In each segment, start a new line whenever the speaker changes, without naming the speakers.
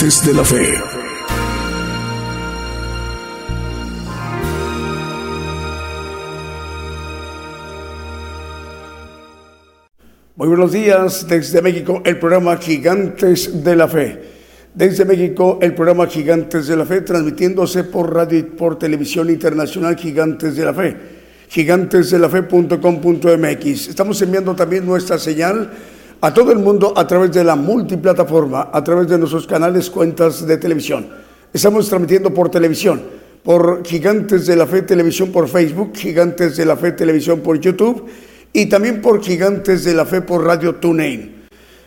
De la Fe.
Muy buenos días desde México, el programa Gigantes de la Fe. Desde México, el programa Gigantes de la Fe, transmitiéndose por radio y por televisión internacional Gigantes de la Fe gigantesdelafe.com.mx. Estamos enviando también nuestra señal a todo el mundo a través de la multiplataforma, a través de nuestros canales, cuentas de televisión. Estamos transmitiendo por televisión, por Gigantes de la Fe Televisión por Facebook, Gigantes de la Fe Televisión por YouTube y también por Gigantes de la Fe por Radio TuneIn.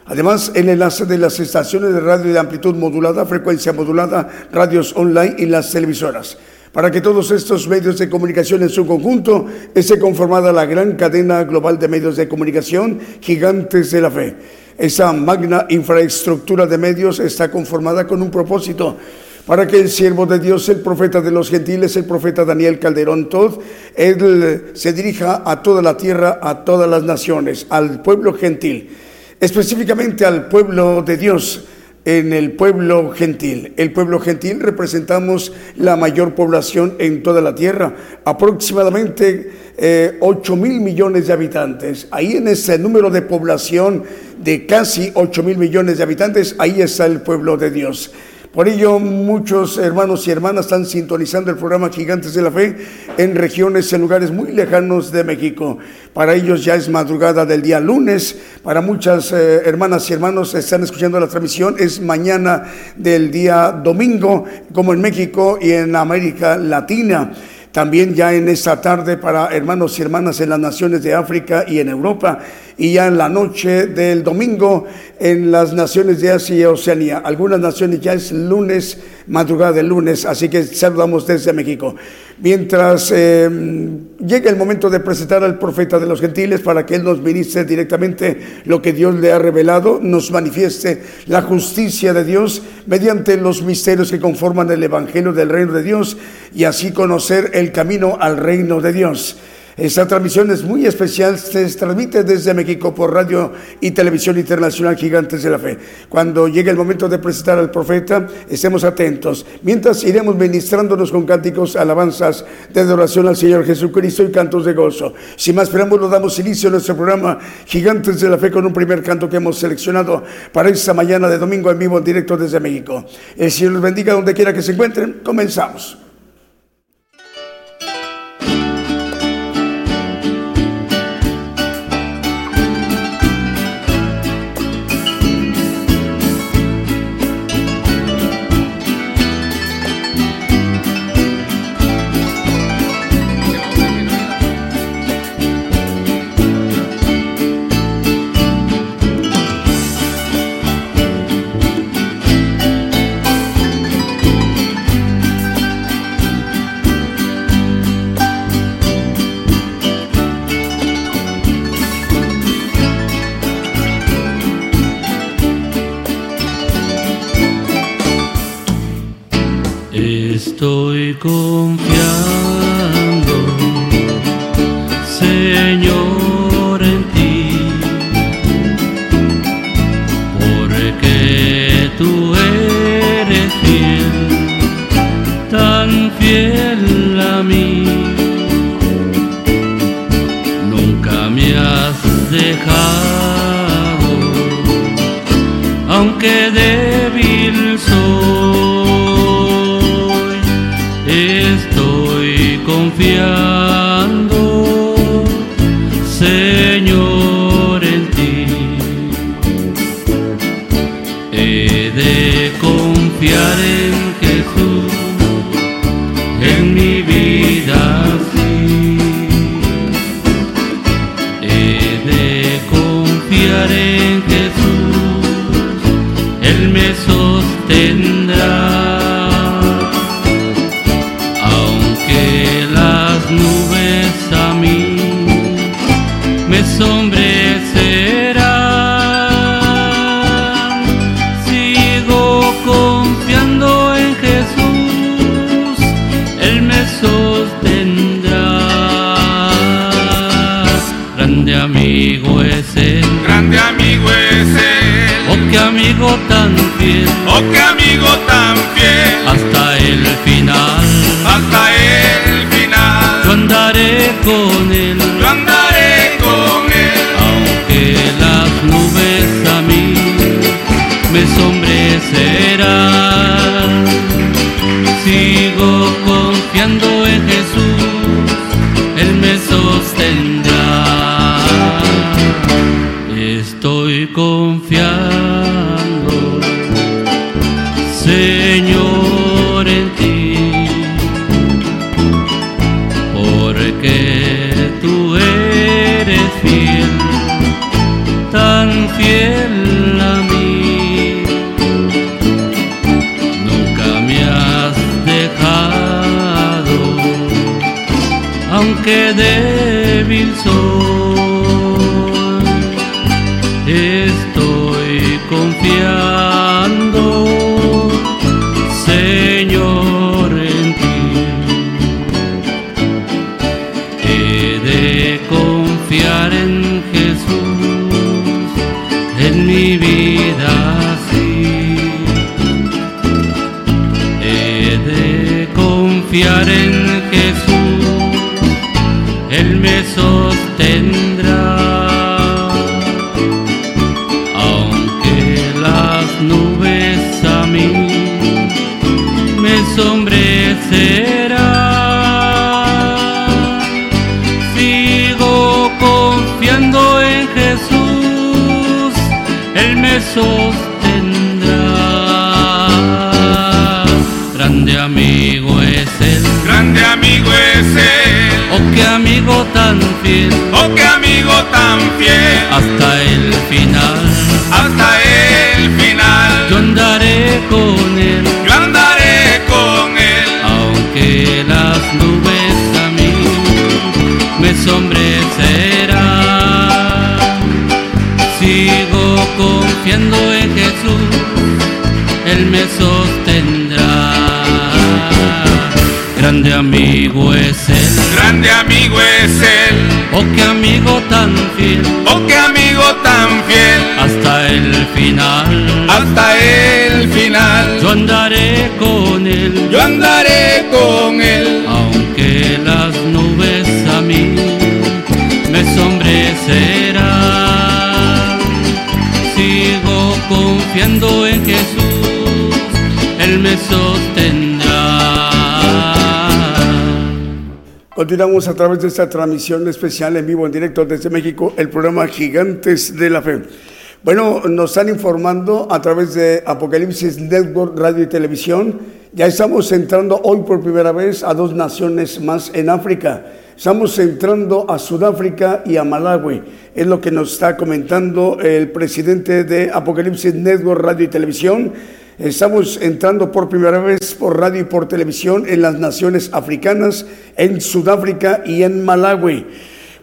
Además, el enlace de las estaciones de radio de amplitud modulada, frecuencia modulada, radios online y las televisoras para que todos estos medios de comunicación en su conjunto esté conformada la gran cadena global de medios de comunicación gigantes de la fe. Esa magna infraestructura de medios está conformada con un propósito para que el siervo de Dios, el profeta de los gentiles, el profeta Daniel Calderón Todd, él se dirija a toda la tierra, a todas las naciones, al pueblo gentil, específicamente al pueblo de Dios en el pueblo gentil. El pueblo gentil representamos la mayor población en toda la tierra, aproximadamente eh, 8 mil millones de habitantes. Ahí en ese número de población de casi 8 mil millones de habitantes, ahí está el pueblo de Dios. Por ello, muchos hermanos y hermanas están sintonizando el programa Gigantes de la Fe en regiones, en lugares muy lejanos de México. Para ellos ya es madrugada del día lunes. Para muchas eh, hermanas y hermanos están escuchando la transmisión. Es mañana del día domingo, como en México y en América Latina. También ya en esta tarde para hermanos y hermanas en las naciones de África y en Europa y ya en la noche del domingo en las naciones de Asia y Oceanía. Algunas naciones ya es lunes, madrugada de lunes, así que saludamos desde México. Mientras eh, llega el momento de presentar al profeta de los gentiles para que él nos ministre directamente lo que Dios le ha revelado, nos manifieste la justicia de Dios mediante los misterios que conforman el Evangelio del reino de Dios y así conocer el camino al reino de Dios. Esta transmisión es muy especial, se transmite desde México por radio y televisión internacional Gigantes de la Fe. Cuando llegue el momento de presentar al profeta, estemos atentos. Mientras iremos ministrándonos con cánticos, alabanzas de adoración al Señor Jesucristo y cantos de gozo. Sin más preámbulos, damos inicio a nuestro programa Gigantes de la Fe con un primer canto que hemos seleccionado para esta mañana de domingo en vivo, en directo desde México. El Señor los bendiga donde quiera que se encuentren. Comenzamos.
confiando, Señor, en ti, porque tú eres fiel, tan fiel a mí. Nunca me has dejado, aunque de confiar. Oh, qué mi vida sí. He de confiar en Jesús, Él me sostendrá. Sostendrá. Grande amigo es Él,
grande amigo es él.
oh qué amigo tan fiel,
oh, qué amigo tan fiel.
hasta el final.
hasta el final.
Yo andaré con Él,
yo andaré
confiando en Jesús, Él me sostendrá. Grande amigo es Él,
Grande amigo es él.
oh qué amigo tan fiel,
Oh, qué amigo tan fiel.
hasta el final.
Hasta el final.
Yo andaré con Él.
Yo andaré con él.
Continuamos a través de esta transmisión especial en vivo, en directo desde México, el programa Gigantes de la Fe. Bueno, nos están informando a través de Apocalipsis Network Radio y Televisión. Ya estamos entrando hoy por primera vez a dos naciones más en África. Estamos entrando a Sudáfrica y a Malawi. Es lo que nos está comentando el presidente de Apocalipsis Network Radio y Televisión. Estamos entrando por primera vez por radio y por televisión en las naciones africanas, en Sudáfrica y en Malawi.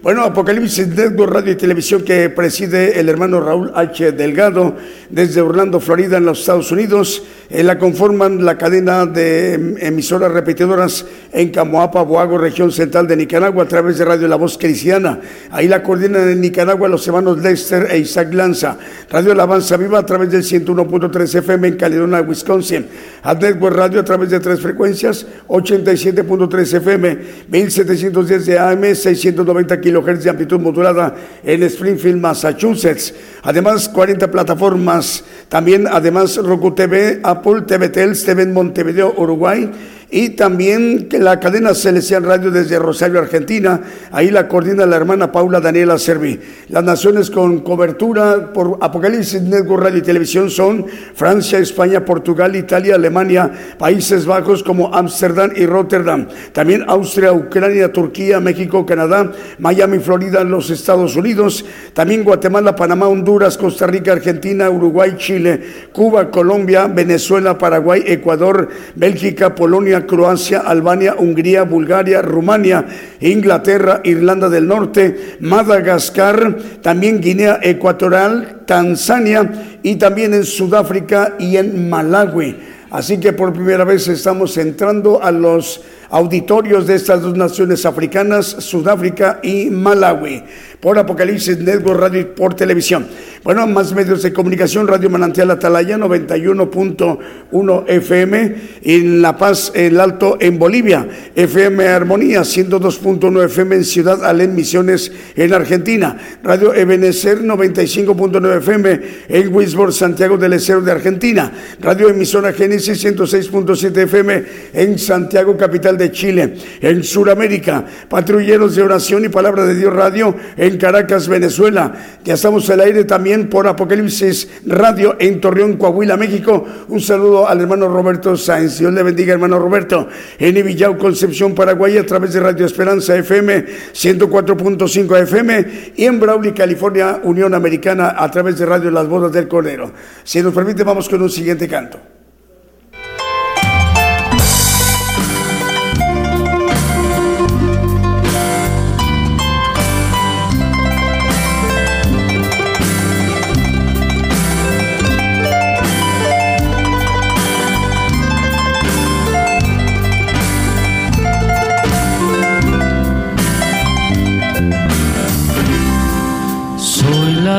Bueno, Apocalipsis Network Radio y Televisión que preside el hermano Raúl H. Delgado desde Orlando, Florida, en los Estados Unidos. Eh, la conforman la cadena de em, emisoras repetidoras en Camoapa, Boago, región central de Nicaragua, a través de Radio La Voz Cristiana. Ahí la coordinan en Nicaragua los hermanos Lester e Isaac Lanza. Radio Alabanza Viva a través del 101.3 FM en Caledonia, Wisconsin. A Network Radio a través de tres frecuencias, 87.3 FM, 1710 de AM, 690 kilohertz de amplitud modulada en Springfield, Massachusetts. Además, 40 plataformas. También, además, Roku TV, Apple TV, Tels, TV en Montevideo, Uruguay. Y también la cadena Celestial Radio desde Rosario, Argentina. Ahí la coordina la hermana Paula Daniela Servi. Las naciones con cobertura por Apocalipsis Network Radio y Televisión son Francia, España, Portugal, Italia, Alemania, Países Bajos como Ámsterdam y Rotterdam. También Austria, Ucrania, Turquía, México, Canadá, Miami, Florida, los Estados Unidos. También Guatemala, Panamá, Honduras, Costa Rica, Argentina, Uruguay, Chile, Cuba, Colombia, Venezuela, Paraguay, Ecuador, Bélgica, Polonia, Croacia, Albania, Hungría, Bulgaria, Rumania, Inglaterra, Irlanda del Norte, Madagascar, también Guinea Ecuatorial, Tanzania y también en Sudáfrica y en Malawi. Así que por primera vez estamos entrando a los auditorios de estas dos naciones africanas, Sudáfrica y Malawi, por Apocalipsis Network Radio por televisión. Bueno, más medios de comunicación, Radio Manantial Atalaya 91.1 FM, en La Paz, El Alto en Bolivia, FM Armonía 102.1 FM en Ciudad Alén Misiones en Argentina, Radio Ebenecer 95.9 FM en Wisborne, Santiago del Estero de Argentina, Radio Emisora Génesis 106.7 FM en Santiago, capital de Chile, en Sudamérica, Patrulleros de Oración y Palabra de Dios Radio en Caracas, Venezuela. Ya estamos al aire también por Apocalipsis Radio en Torreón, Coahuila, México. Un saludo al hermano Roberto Sáenz. Dios le bendiga, hermano Roberto. En Ibillau, Concepción, Paraguay, a través de Radio Esperanza FM 104.5 FM y en Brawley, California, Unión Americana, a través de Radio Las Bodas del Cordero. Si nos permite, vamos con un siguiente canto.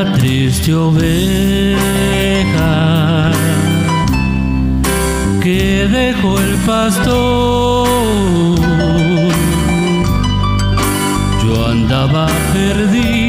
Triste oveja que dejó el pastor. Yo andaba perdido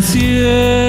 al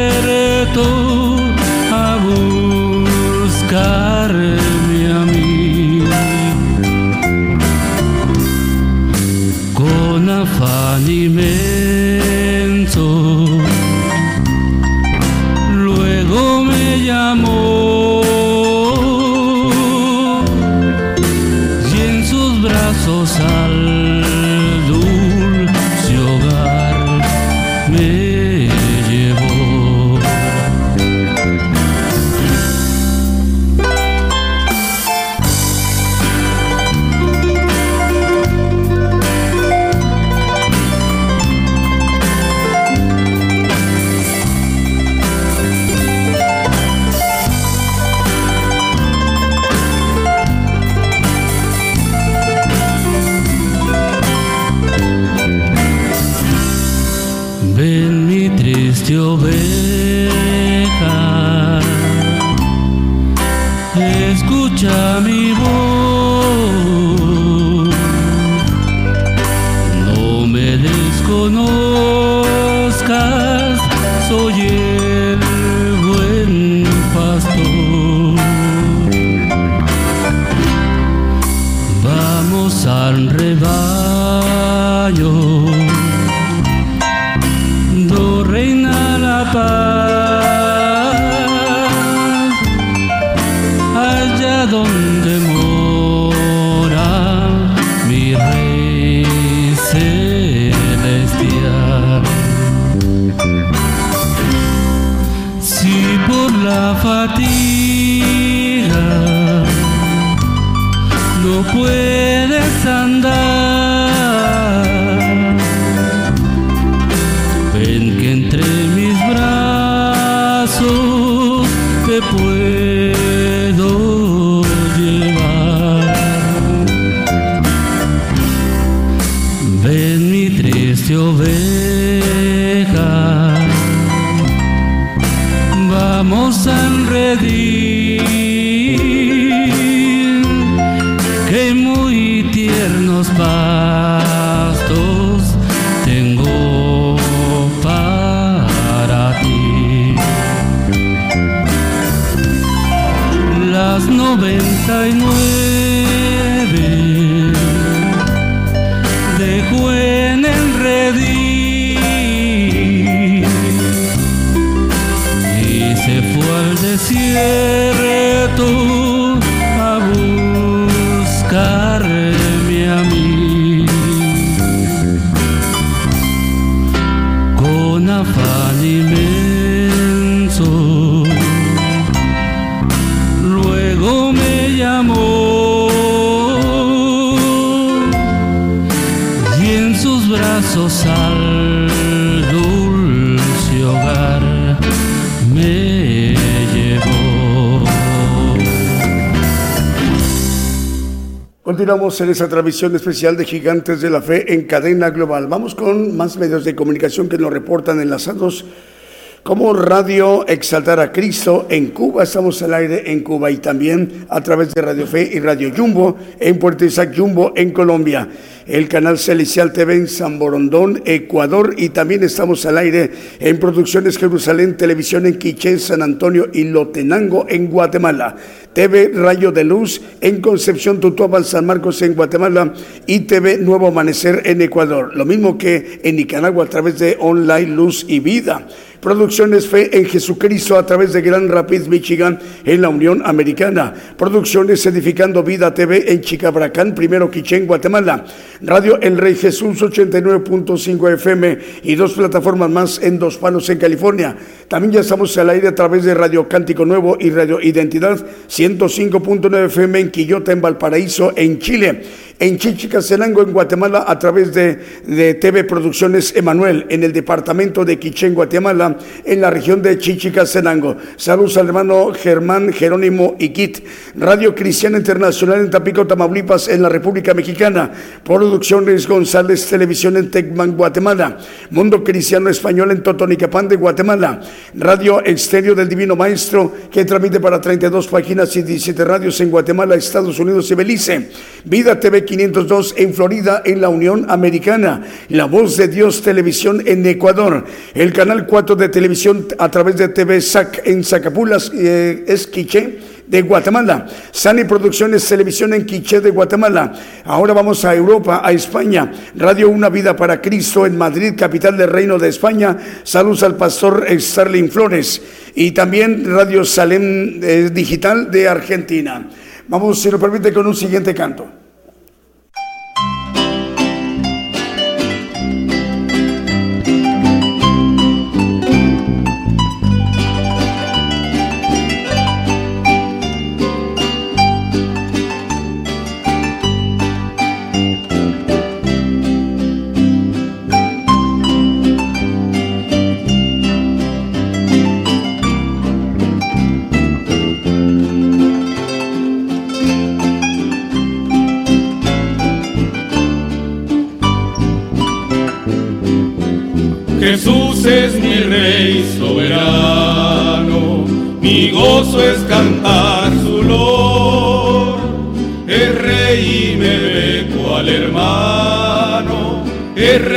donde En
esta transmisión especial de Gigantes de la Fe en cadena global. Vamos con más medios de comunicación que nos reportan enlazados como Radio Exaltar a Cristo en Cuba, estamos al aire en Cuba y también a través de Radio Fe y Radio Jumbo en Puerto Isaac Jumbo en Colombia. El canal Celestial TV en San Borondón, Ecuador y también estamos al aire en Producciones Jerusalén, Televisión en Quiché, San Antonio y Lotenango en Guatemala. TV Rayo de Luz en Concepción, Tutuapal, San Marcos en Guatemala y TV Nuevo Amanecer en Ecuador. Lo mismo que en Nicaragua a través de Online Luz y Vida. Producciones Fe en Jesucristo a través de Grand Rapids, Michigan, en la Unión Americana. Producciones Edificando Vida TV en Chicabracán, primero Quichén, Guatemala. Radio El Rey Jesús 89.5 FM y dos plataformas más en Dos Palos, en California. También ya estamos al aire a través de Radio Cántico Nuevo y Radio Identidad 105.9 FM en Quillota, en Valparaíso, en Chile en Chichicastenango, en Guatemala, a través de, TV Producciones Emanuel, en el departamento de Quichén, Guatemala, en la región de Chichicastenango. Saludos al hermano Germán Jerónimo Iquit. Radio Cristiana Internacional en Tapico, Tamaulipas, en la República Mexicana. Producciones González Televisión en Tecman, Guatemala. Mundo Cristiano Español en Totonicapán de Guatemala. Radio Exterior del Divino Maestro, que transmite para 32 páginas y 17 radios en Guatemala, Estados Unidos y Belice. Vida TV 502 en Florida, en la Unión Americana. La Voz de Dios Televisión en Ecuador. El canal 4 de televisión a través de TV SAC en Zacapulas, eh, es Quiché de Guatemala. Sani Producciones Televisión en Quiché de Guatemala. Ahora vamos a Europa, a España. Radio Una Vida para Cristo en Madrid, capital del Reino de España. Saludos al pastor Starling Flores. Y también Radio Salem eh, Digital de Argentina. Vamos, si lo permite, con un siguiente canto.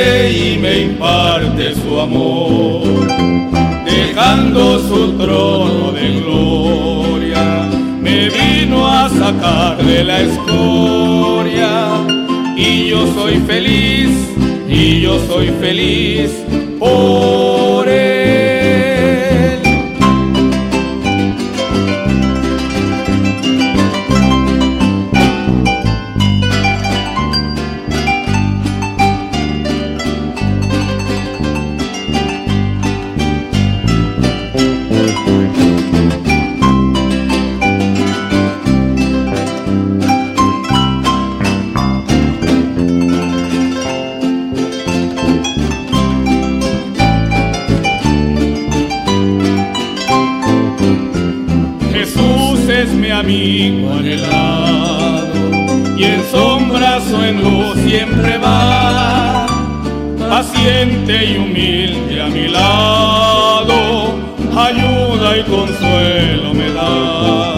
Y me imparte su amor. Dejando su trono de gloria, me vino a sacar de la escoria. Y yo soy feliz, y yo soy feliz por él. Me da.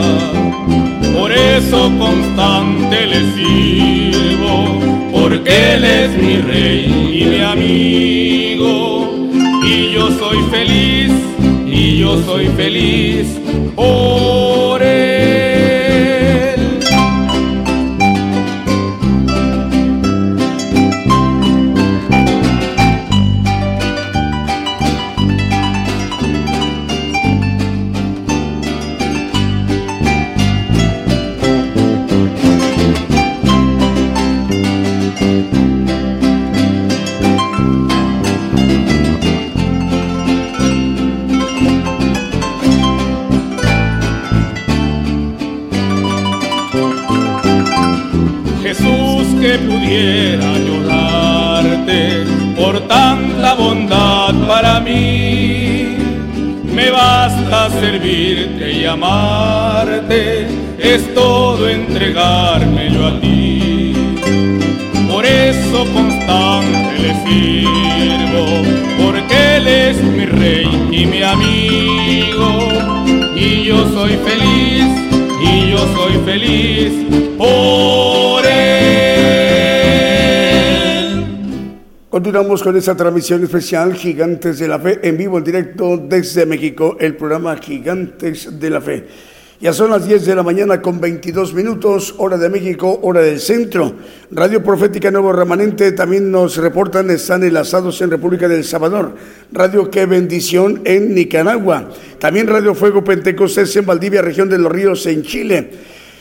Por eso constante le sirvo, porque Él es mi rey y mi amigo, y yo soy feliz, y yo soy feliz por es todo entregarme yo a ti. Por eso constante le sirvo, porque Él es mi rey y mi amigo. Y yo soy feliz, y yo soy feliz por Él.
Continuamos con esta transmisión especial Gigantes de la Fe en vivo en directo desde México, el programa Gigantes de la Fe. Ya son las 10 de la mañana con 22 minutos, hora de México, hora del centro. Radio Profética Nuevo Remanente también nos reportan, están enlazados en República del Salvador. Radio Qué Bendición en Nicaragua. También Radio Fuego Pentecostés en Valdivia, región de los Ríos, en Chile.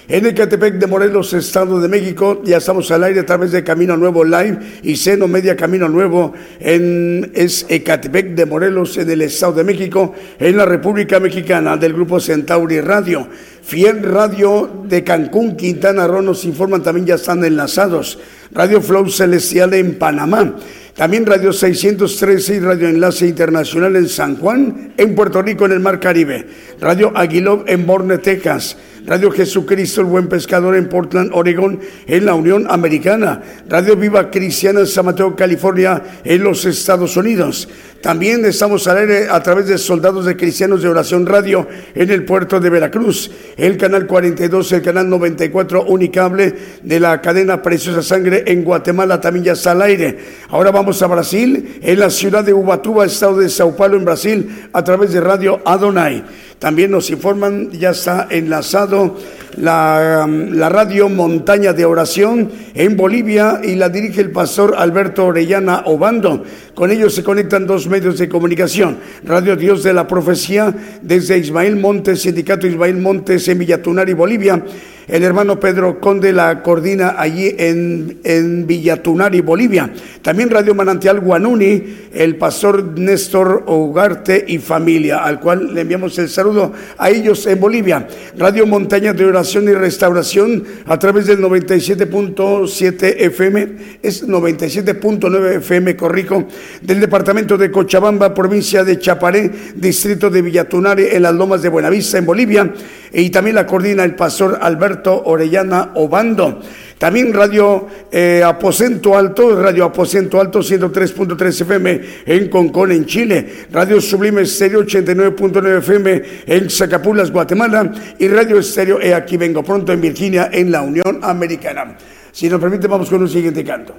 En Ecatepec de Morelos, Estado de México, ya estamos al aire a través de Camino Nuevo Live y Seno Media Camino Nuevo en es Ecatepec de Morelos en el Estado de México, en la República Mexicana del Grupo Centauri Radio. Fiel Radio de Cancún, Quintana Roo nos informan también ya están enlazados. Radio Flow Celestial en Panamá. También Radio 613 y Radio Enlace Internacional en San Juan, en Puerto Rico, en el Mar Caribe. Radio Aguilov en Borne, Texas. Radio Jesucristo, el Buen Pescador en Portland, Oregon, en la Unión Americana. Radio Viva Cristiana en San Mateo, California, en los Estados Unidos. También estamos al aire a través de Soldados de Cristianos de Oración Radio en el puerto de Veracruz. El canal 42, el canal 94 Unicable de la cadena Preciosa Sangre en Guatemala también ya está al aire. Ahora vamos a Brasil, en la ciudad de Ubatuba, estado de Sao Paulo, en Brasil, a través de Radio Adonai. También nos informan, ya está enlazado la, la, radio Montaña de Oración en Bolivia y la dirige el pastor Alberto Orellana Obando. Con ellos se conectan dos medios de comunicación. Radio Dios de la Profecía desde Ismael Montes, Sindicato Ismael Montes en Villatunari, Bolivia. El hermano Pedro Conde la coordina allí en, Villatunari, Bolivia. También Radio Manantial Guanuni, el pastor Néstor Ugarte y familia, al cual le enviamos el saludo a ellos en Bolivia. Radio Montaña de Oración y Restauración a través del 97.7 FM, es 97.9 FM, corrijo, del departamento de Cochabamba, provincia de Chaparé, distrito de Villatunari, en las lomas de Buenavista, en Bolivia. Y también la coordina el pastor Alberto Orellana Obando. También Radio eh, Aposento Alto, Radio Aposento Alto 103.3 FM en Concón, en Chile. Radio Sublime Estéreo 89.9 FM en Zacapulas, Guatemala. Y Radio Estéreo E Aquí Vengo Pronto en Virginia, en la Unión Americana. Si nos permite, vamos con un siguiente canto.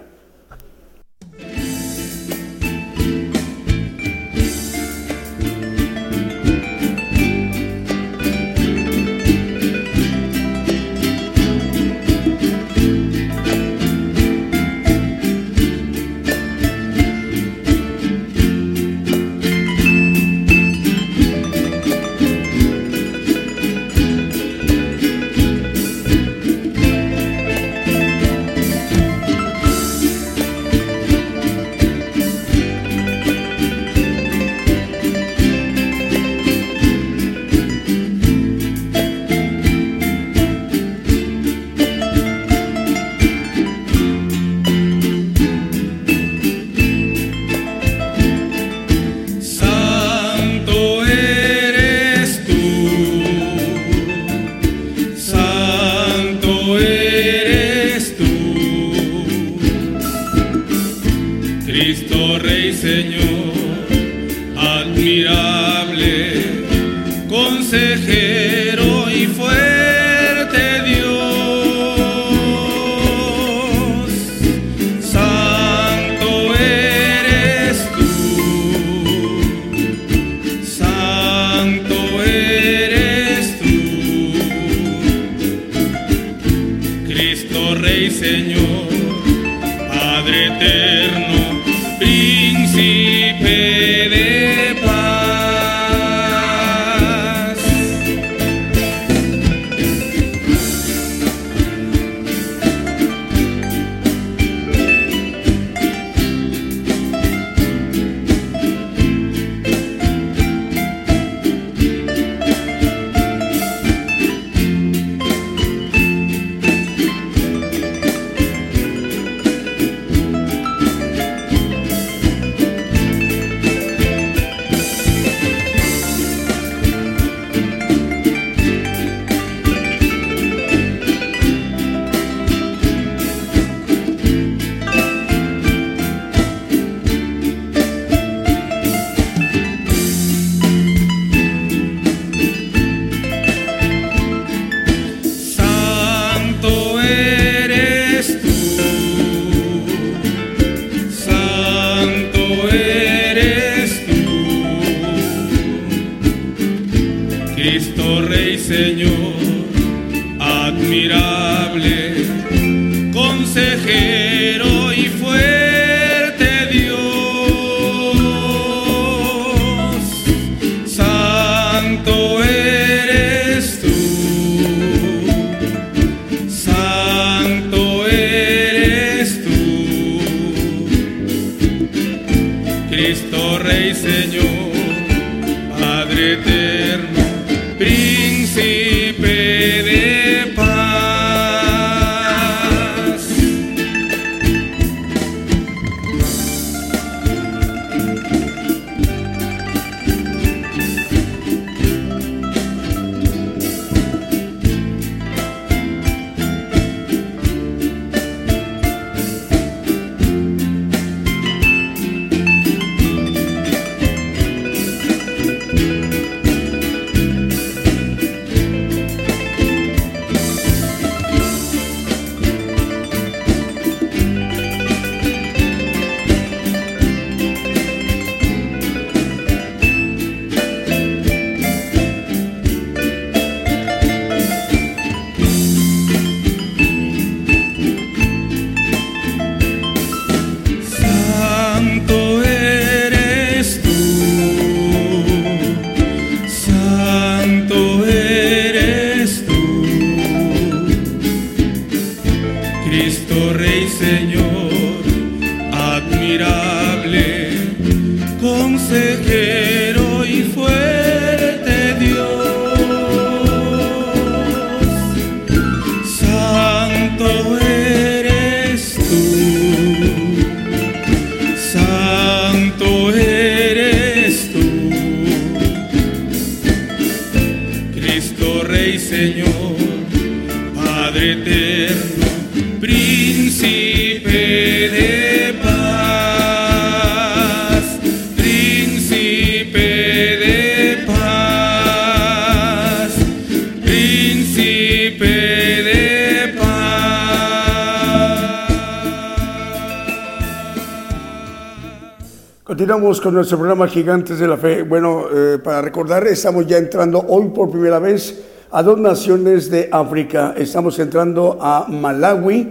Continuamos con nuestro programa Gigantes de la Fe. Bueno, eh, para recordar, estamos ya entrando hoy por primera vez a dos naciones de África. Estamos entrando a Malawi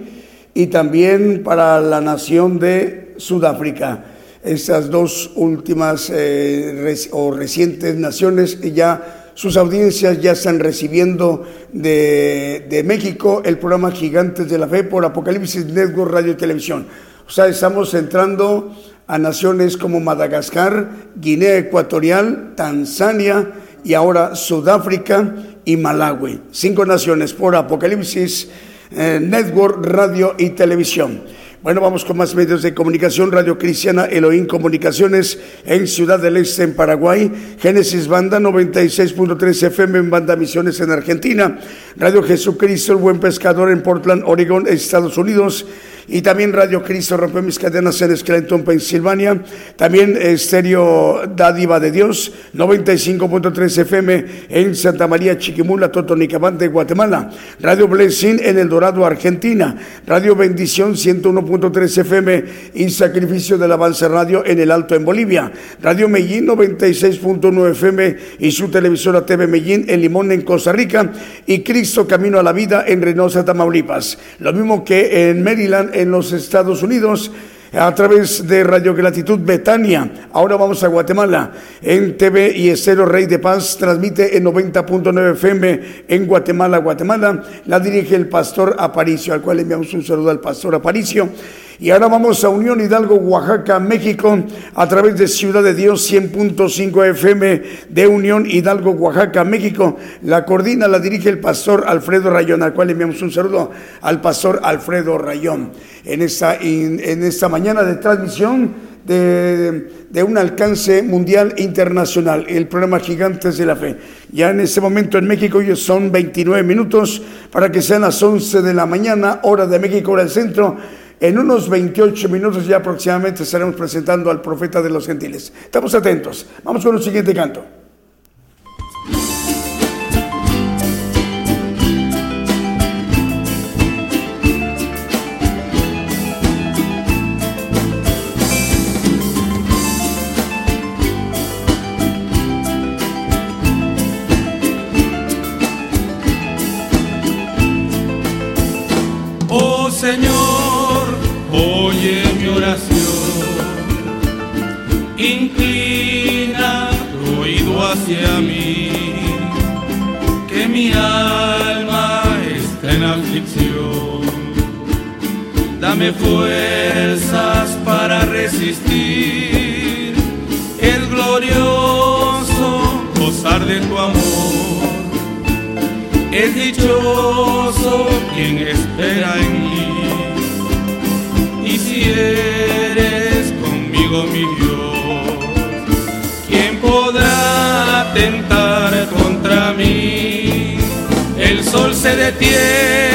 y también para la nación de Sudáfrica. Estas dos últimas eh, o recientes naciones y ya sus audiencias ya están recibiendo de, de México el programa Gigantes de la Fe por Apocalipsis Network Radio y Televisión. O sea, estamos entrando a naciones como Madagascar, Guinea Ecuatorial, Tanzania y ahora Sudáfrica y Malawi. Cinco naciones por Apocalipsis eh, Network Radio y Televisión. Bueno, vamos con más medios de comunicación. Radio Cristiana Elohim Comunicaciones en Ciudad del Este, en Paraguay. Génesis Banda 96.3 FM en Banda Misiones en Argentina. Radio Jesucristo, el Buen Pescador en Portland, Oregon, Estados Unidos. Y también Radio Cristo Rompe Mis Cadenas en Scranton, Pensilvania. También Estéreo Dádiva de Dios 95.3 FM en Santa María Chiquimula, Totonicapante, Guatemala. Radio Blessing en El Dorado, Argentina. Radio Bendición 101.3 FM y Sacrificio del Avance Radio en El Alto, en Bolivia. Radio Medellín 96.9 FM y su televisora TV Medellín en Limón, en Costa Rica. Y Cristo Camino a la Vida en Reynosa, Tamaulipas. Lo mismo que en Maryland, en los Estados Unidos a través de Radio Gratitud Betania. Ahora vamos a Guatemala. En TV y Estero Rey de Paz transmite en 90.9 FM en Guatemala, Guatemala. La dirige el pastor Aparicio, al cual enviamos un saludo al pastor Aparicio. Y ahora vamos a Unión Hidalgo, Oaxaca, México, a través de Ciudad de Dios 100.5 FM de Unión Hidalgo, Oaxaca, México. La coordina, la dirige el pastor Alfredo Rayón, al cual enviamos un saludo al pastor Alfredo Rayón. En esta, en, esta mañana de transmisión de, de, un alcance mundial internacional, el programa Gigantes de la Fe. Ya en este momento en México ya son 29 minutos para que sean las 11 de la mañana, hora de México, hora del centro. En unos 28 minutos ya aproximadamente estaremos presentando al profeta de los gentiles. Estamos atentos. Vamos con el siguiente canto.
Dame fuerzas para resistir, el glorioso gozar de tu amor. Es dichoso quien espera en ti, y si eres conmigo mi Dios, ¿quién podrá tentar contra mí? El sol se detiene,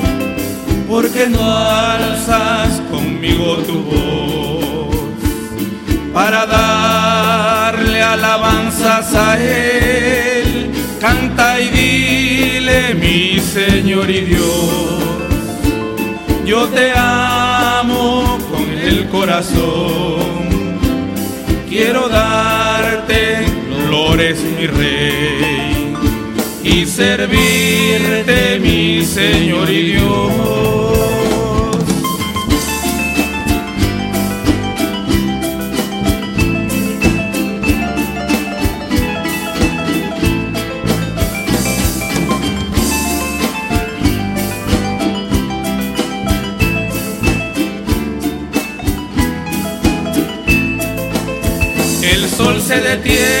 Porque no alzas conmigo tu voz para darle alabanzas a Él. Canta y dile, mi Señor y Dios, yo te amo con el corazón. Quiero darte flores, mi Rey, y servirte, mi Señor y Dios. El sol se detiene,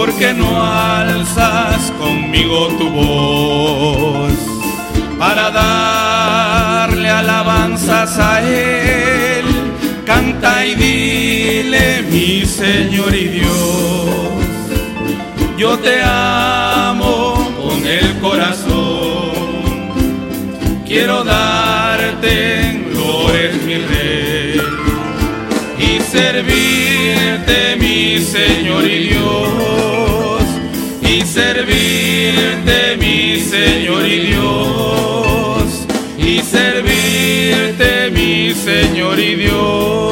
porque no alzas conmigo tu voz para darle alabanzas a Él. Canta y dile, mi Señor y Dios, yo te amo con el corazón, quiero darte servirte, mi Señor y Dios, y servirte, mi Señor y Dios, y servirte, mi Señor y Dios.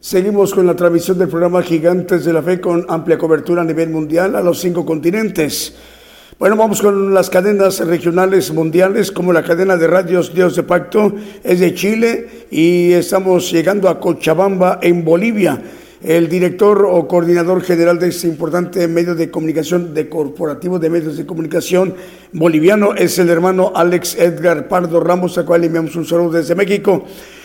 Seguimos con la transmisión del programa Gigantes de la Fe con amplia cobertura a nivel mundial a los cinco continentes. Bueno, vamos con las cadenas regionales mundiales, como la cadena de radios Dios de Pacto, es de Chile y estamos llegando a Cochabamba, en Bolivia. El director o coordinador general de este importante medio de comunicación, de corporativo de medios de comunicación boliviano, es el hermano Alex Edgar Pardo Ramos, a cual enviamos un saludo desde México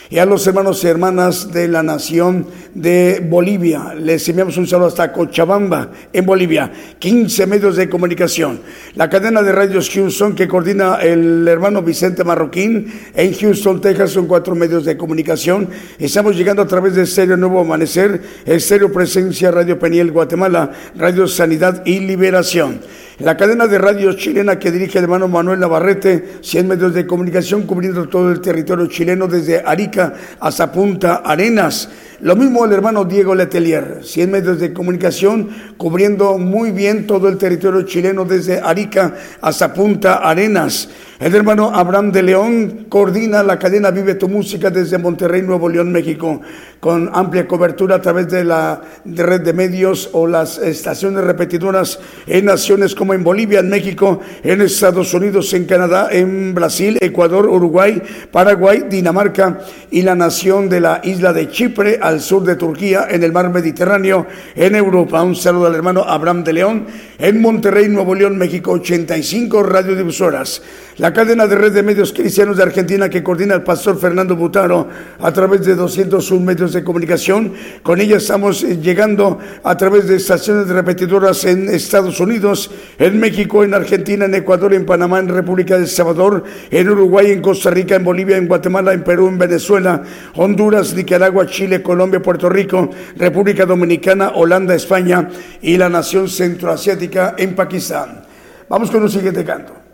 y a los hermanos y hermanas de la nación de Bolivia. Les enviamos un saludo hasta Cochabamba, en Bolivia. 15 medios de comunicación. La cadena de radios Houston que coordina el hermano Vicente Marroquín en Houston, Texas, son cuatro medios de comunicación. Estamos llegando a través de Estéreo Nuevo Amanecer, Estéreo Presencia, Radio Peniel, Guatemala, Radio Sanidad y Liberación. La cadena de radio chilena que dirige el hermano Manuel Navarrete, 100 medios de comunicación cubriendo todo el territorio chileno desde Arica hasta Punta Arenas. Lo mismo el hermano Diego Letelier, 100 medios de comunicación cubriendo muy bien todo el territorio chileno desde Arica hasta Punta Arenas. El hermano Abraham de León coordina la cadena Vive tu Música desde Monterrey, Nuevo León, México, con amplia cobertura a través de la red de medios o las estaciones repetidoras en naciones como en Bolivia, en México, en Estados Unidos, en Canadá, en Brasil, Ecuador, Uruguay, Paraguay, Dinamarca y la nación de la isla de Chipre al sur de Turquía, en el mar Mediterráneo, en Europa. Un saludo al hermano Abraham de León, en Monterrey, Nuevo León, México, 85 radiodifusoras. La cadena de red de medios cristianos de Argentina que coordina el pastor Fernando Butaro a través de 201 medios de comunicación. Con ella estamos eh, llegando a través de estaciones repetidoras en Estados Unidos, en México, en Argentina, en Ecuador, en Panamá, en República del Salvador, en Uruguay, en Costa Rica, en Bolivia, en Guatemala, en Perú, en Venezuela, Honduras, Nicaragua, Chile, Colombia, Puerto Rico, República Dominicana, Holanda, España y la nación centroasiática en Pakistán. Vamos con un siguiente canto.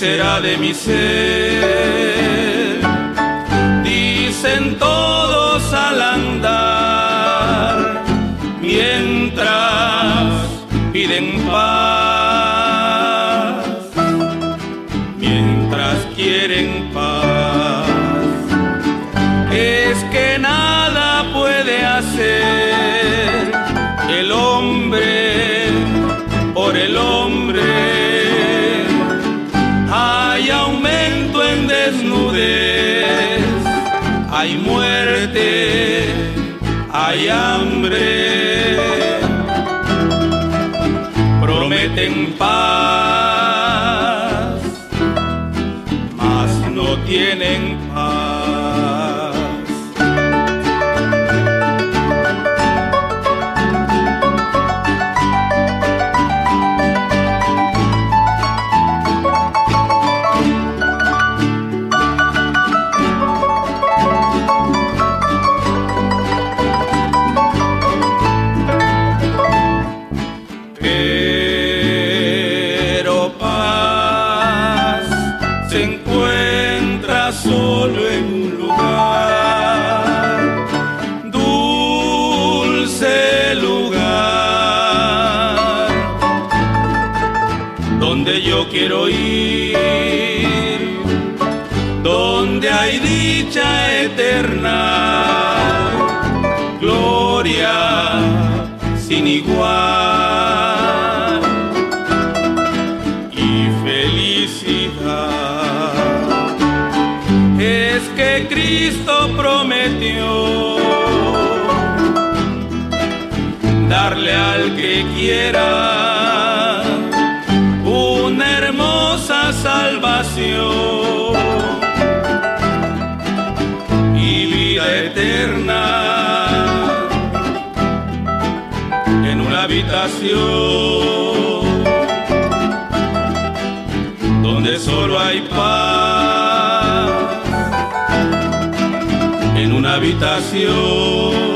Será de mi ser? Dicen todos al andar, mientras piden paz hay hambre. Prometen paz, mas no tienen una hermosa salvación y vida eterna en una habitación donde solo hay paz. En una habitación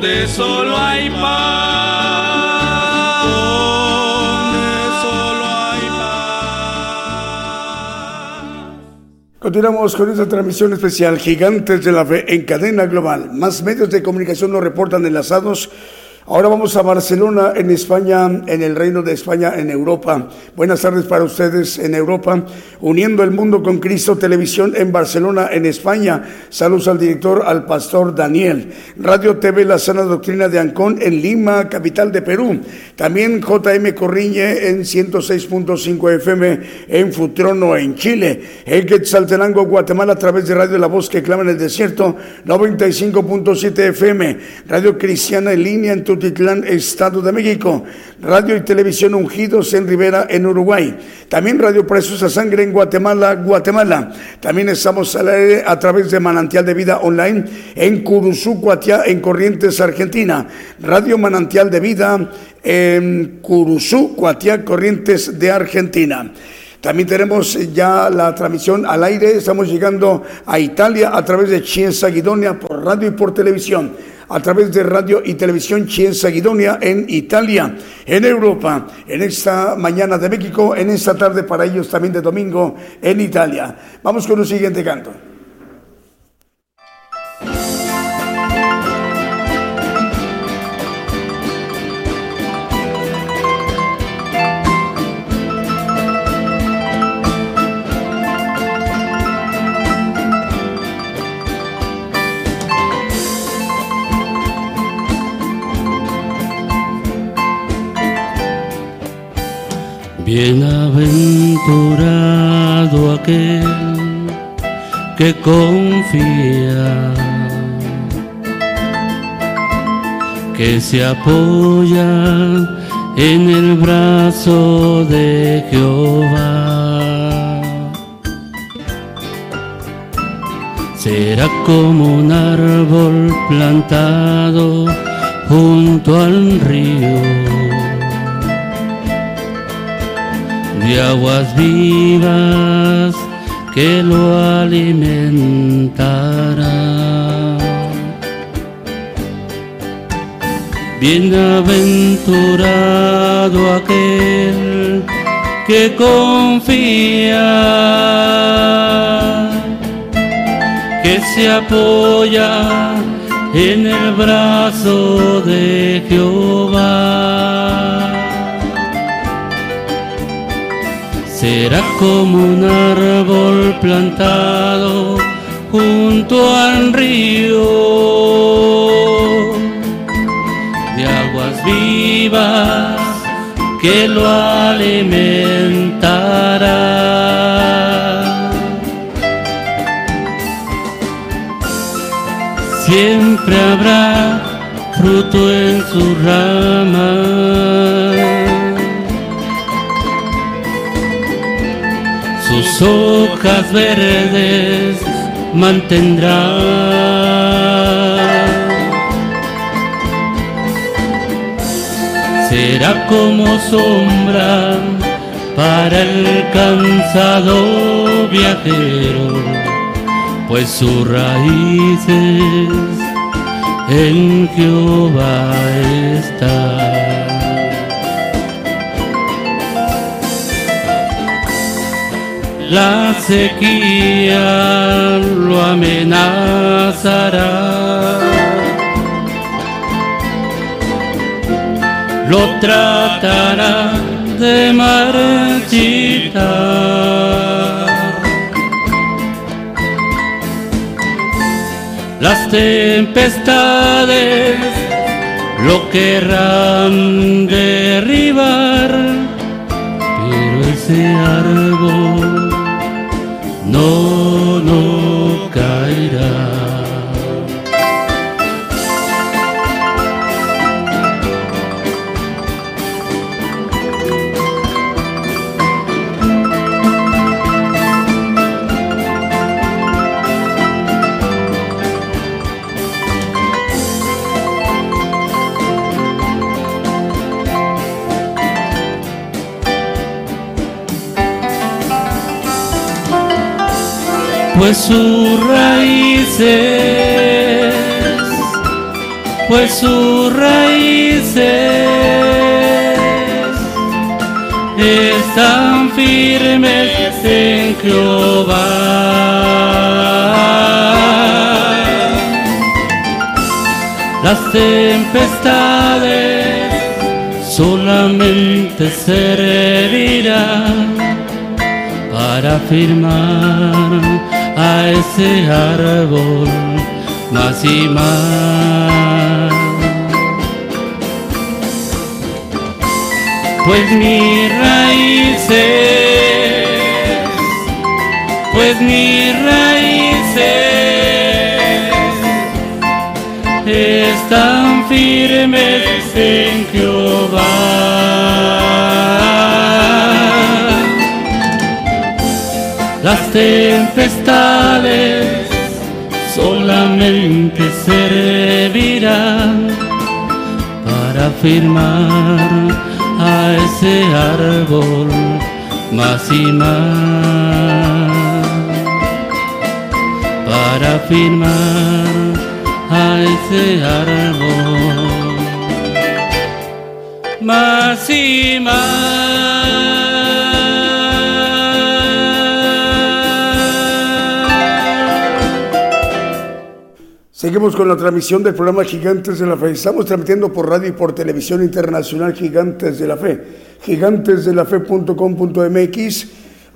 donde solo hay paz donde solo hay paz
Continuamos con esta transmisión especial Gigantes de la Fe en cadena global. Más medios de comunicación nos reportan enlazados. Ahora vamos a Barcelona, en España, en el Reino de España, en Europa. Buenas tardes para ustedes en Europa. Uniendo el mundo con Cristo Televisión en Barcelona, en España. Saludos al director, al pastor Daniel. Radio TV La Sana Doctrina de Ancón en Lima, capital de Perú. También JM Corriñe en 106.5 FM en Futrono, en Chile. El Quetzaltenango, Guatemala, a través de Radio La Voz que clama en el desierto, 95.7 FM. Radio Cristiana en línea en Tutitlán, Estado de México. Radio y Televisión Ungidos en Rivera, en Uruguay. También Radio Presos a Sangre en Guatemala, Guatemala. También estamos al aire a través de Manantial de Vida Online en Curuzú, Cuatiá, en Corrientes, Argentina. Radio Manantial de Vida en Curuzú, Cuatiá, Corrientes de Argentina. También tenemos ya la transmisión al aire. Estamos llegando a Italia a través de Chienza Guidonia por radio y por televisión. A través de radio y televisión Chienza Guidonia en Italia, en Europa, en esta mañana de México, en esta tarde para ellos también de domingo en Italia. Vamos con un siguiente canto.
Bienaventurado aquel que confía, que se apoya en el brazo de Jehová. Será como un árbol plantado junto al río de aguas vivas que lo alimentará. Bienaventurado aquel que confía, que se apoya en el brazo de Jehová. Será como un árbol plantado junto al río de aguas vivas que lo alimentará. Siempre habrá fruto en su rama hojas verdes mantendrá. Será como sombra para el cansado viajero, pues sus raíces en Jehová está. La sequía lo amenazará. Lo tratará de marchitar. Las tempestades lo querrán derribar, pero ese árbol no, pues sus raíces, pues sus raíces están firmes en Jehová. Las tempestades solamente servirán para firmar a ese árbol más y más. Pues mis raíces, pues mis raíces están firmes en Jehová. Tempestades solamente servirán para firmar a ese árbol más y más, para firmar a ese árbol más y más.
Seguimos con la transmisión del programa Gigantes de la Fe. Estamos transmitiendo por radio y por televisión internacional Gigantes de la Fe, gigantesdelafe.com.mx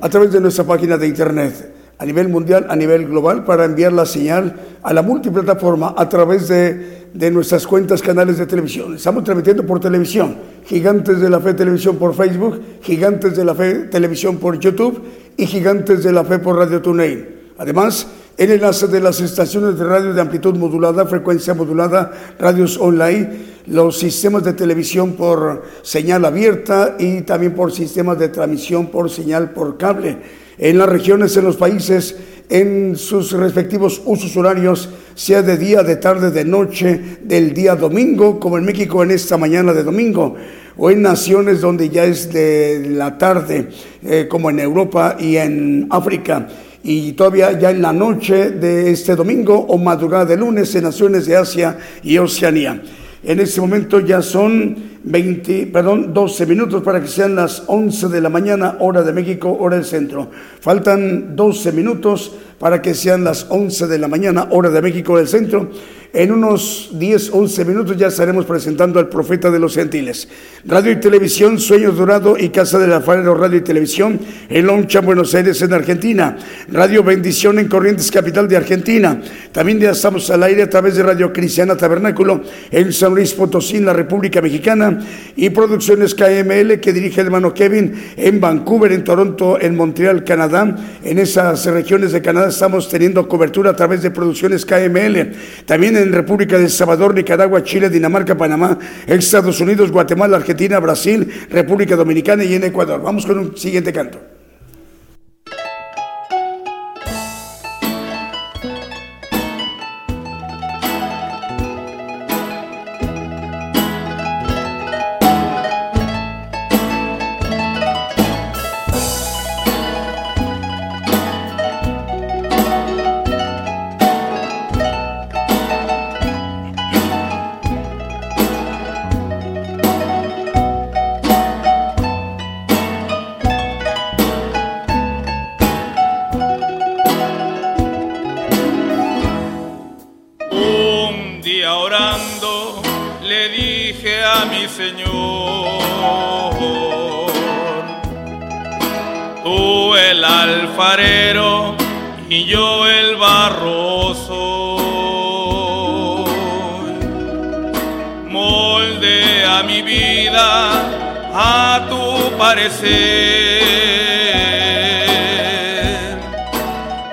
a través de nuestra página de internet a nivel mundial, a nivel global, para enviar la señal a la multiplataforma a través de de nuestras cuentas canales de televisión. Estamos transmitiendo por televisión, Gigantes de la Fe Televisión por Facebook, Gigantes de la Fe Televisión por YouTube y Gigantes de la Fe por Radio TuneIn. Además, el enlace de las estaciones de radio de amplitud modulada, frecuencia modulada, radios online, los sistemas de televisión por señal abierta y también por sistemas de transmisión por señal por cable. En las regiones, en los países, en sus respectivos usos horarios, sea de día, de tarde, de noche, del día domingo, como en México en esta mañana de domingo, o en naciones donde ya es de la tarde, eh, como en Europa y en África y todavía ya en la noche de este domingo o madrugada de lunes en naciones de Asia y Oceanía. En este momento ya son 20, perdón, 12 minutos para que sean las 11 de la mañana, hora de México, hora del centro. Faltan 12 minutos para que sean las 11 de la mañana, hora de México, hora del centro. En unos 10, 11 minutos ya estaremos presentando al profeta de los gentiles. Radio y Televisión, Sueños Dorado y Casa del Alfarero Radio y Televisión en Loncha, Buenos Aires, en Argentina. Radio Bendición en Corrientes, capital de Argentina. También ya estamos al aire a través de Radio Cristiana Tabernáculo en San Luis Potosí, en la República Mexicana. Y Producciones KML que dirige el hermano Kevin en Vancouver, en Toronto, en Montreal, Canadá. En esas regiones de Canadá estamos teniendo cobertura a través de Producciones KML. También en República de Salvador, Nicaragua, Chile, Dinamarca, Panamá, Estados Unidos, Guatemala, Argentina, Brasil, República Dominicana y en Ecuador. Vamos con un siguiente canto.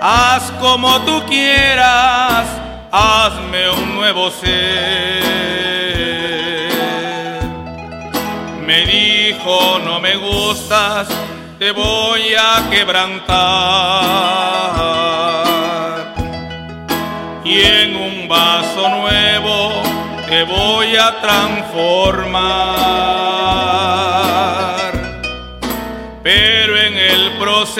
Haz como tú quieras, hazme un nuevo ser. Me dijo, no me gustas, te voy a quebrantar. Y en un vaso nuevo te voy a transformar.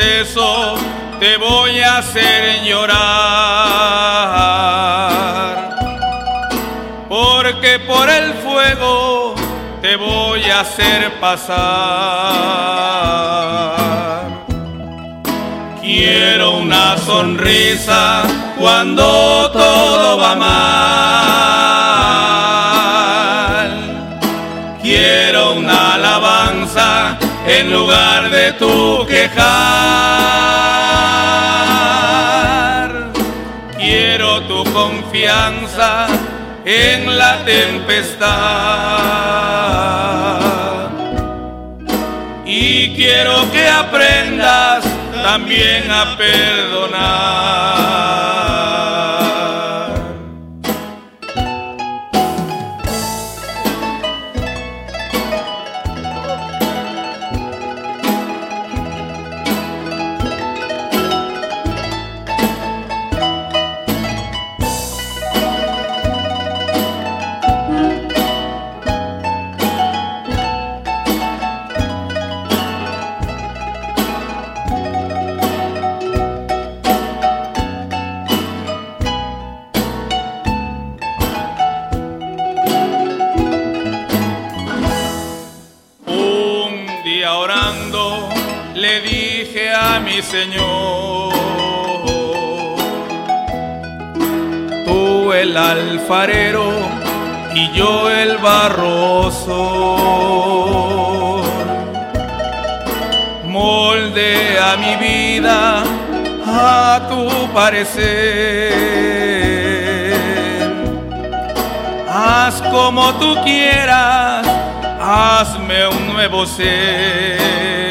Proceso te voy a hacer llorar. Porque por el fuego te voy a hacer pasar. Quiero una sonrisa cuando todo va mal. En lugar de tu quejar. Quiero tu confianza en la tempestad. Y quiero que aprendas también a perdonar. Señor, tú el alfarero y yo el barroso. Moldea mi vida a tu parecer. haz como tú quieras, hazme un nuevo ser.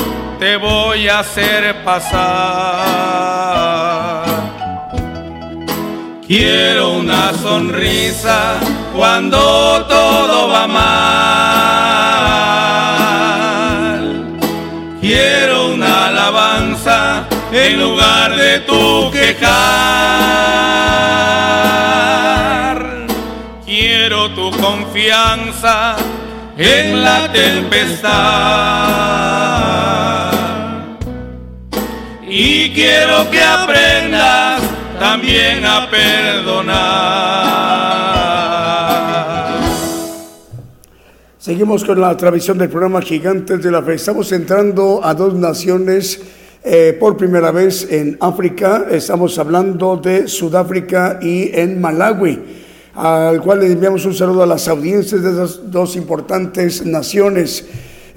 voy a hacer pasar. Quiero una sonrisa cuando todo va mal. Quiero una alabanza en lugar de tu quejar. Quiero tu confianza en la tempestad. Y quiero que aprendas también a perdonar.
Seguimos con la transmisión del programa Gigantes de la Fe. Estamos entrando a dos naciones eh, por primera vez en África. Estamos hablando de Sudáfrica y en Malawi, al cual le enviamos un saludo a las audiencias de esas dos importantes naciones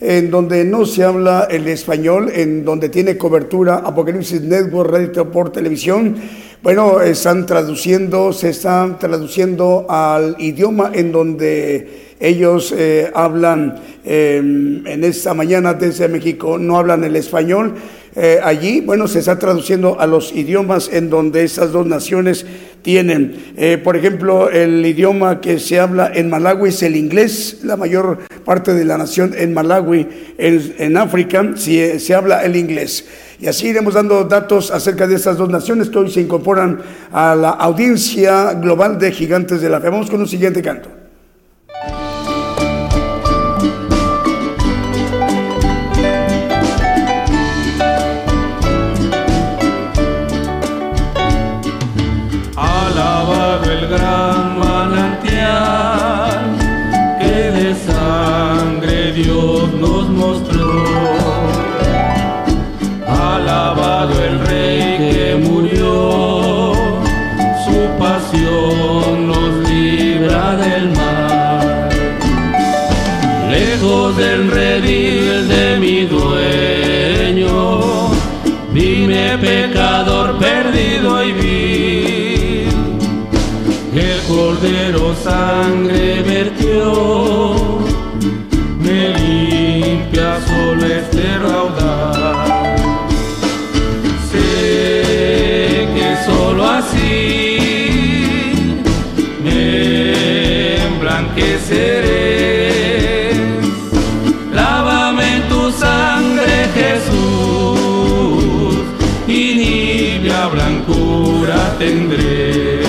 en donde no se habla el español, en donde tiene cobertura Apocalipsis Network Radio por televisión. Bueno, están traduciendo, se están traduciendo al idioma en donde ellos eh, hablan eh, en esta mañana desde México, no hablan el español. Eh, allí, bueno, se está traduciendo a los idiomas en donde esas dos naciones tienen. Eh, por ejemplo, el idioma que se habla en Malawi es el inglés, la mayor parte de la nación en Malawi, en, África, se, se habla el inglés. Y así iremos dando datos acerca de estas dos naciones que hoy se incorporan a la audiencia global de Gigantes de la Fe. Vamos con un siguiente canto.
Emblanqueceré. Lávame en tu sangre, Jesús, y nibia blancura tendré.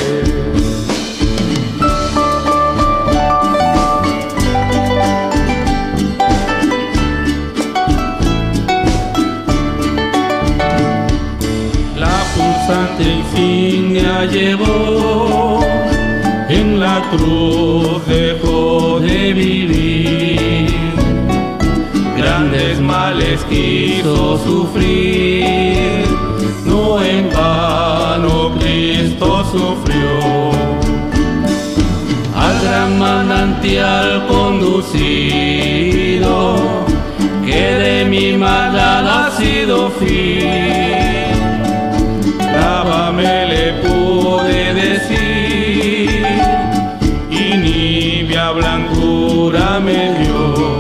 La pulsante insignia llevó, la cruz dejó de vivir. Grandes males quiso sufrir, no en vano Cristo sufrió. Al gran manantial conducido, que de mi maldad ha sido fiel. Blancura me dio.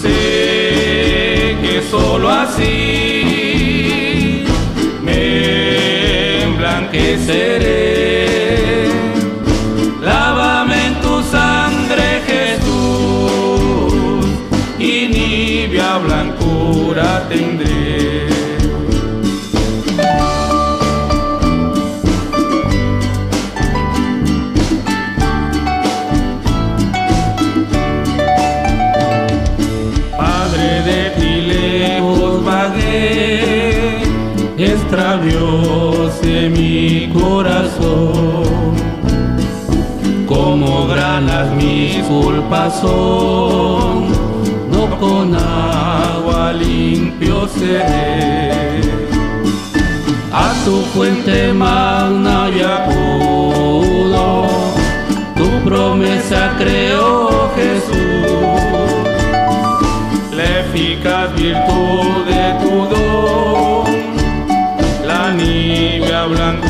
Sé que solo así me emblanqueceré. Lávame en tu sangre, Jesús, y nibia blancura tendré. mi corazón, como granas mis culpas son, no con agua limpio seré. A tu fuente magna y acudo, tu promesa creo Jesús, la eficaz virtud nívea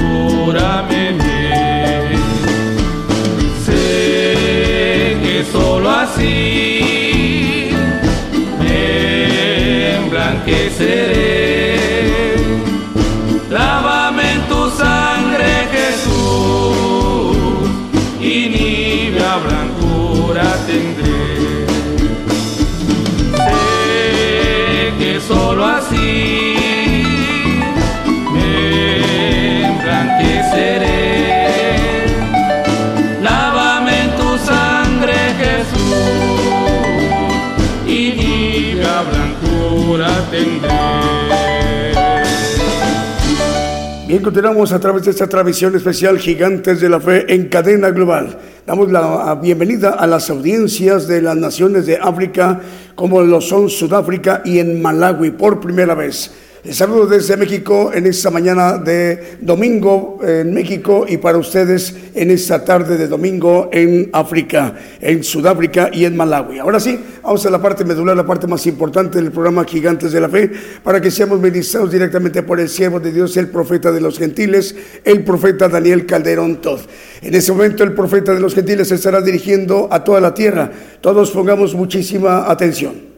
Bien, continuamos a través de esta transmisión especial Gigantes de la Fe en cadena global. Damos la bienvenida a las audiencias de las naciones de África, como lo son Sudáfrica y en Malawi por primera vez. Les saludo desde México en esta mañana de domingo en México y para ustedes en esta tarde de domingo en África, en Sudáfrica y en Malawi. Ahora sí, vamos a la parte medular, la parte más importante del programa Gigantes de la Fe, para que seamos ministrados directamente por el siervo de Dios, el profeta de los gentiles, el profeta Daniel Calderón Todd. En ese momento el profeta de los gentiles estará dirigiendo a toda la tierra. Todos pongamos muchísima atención.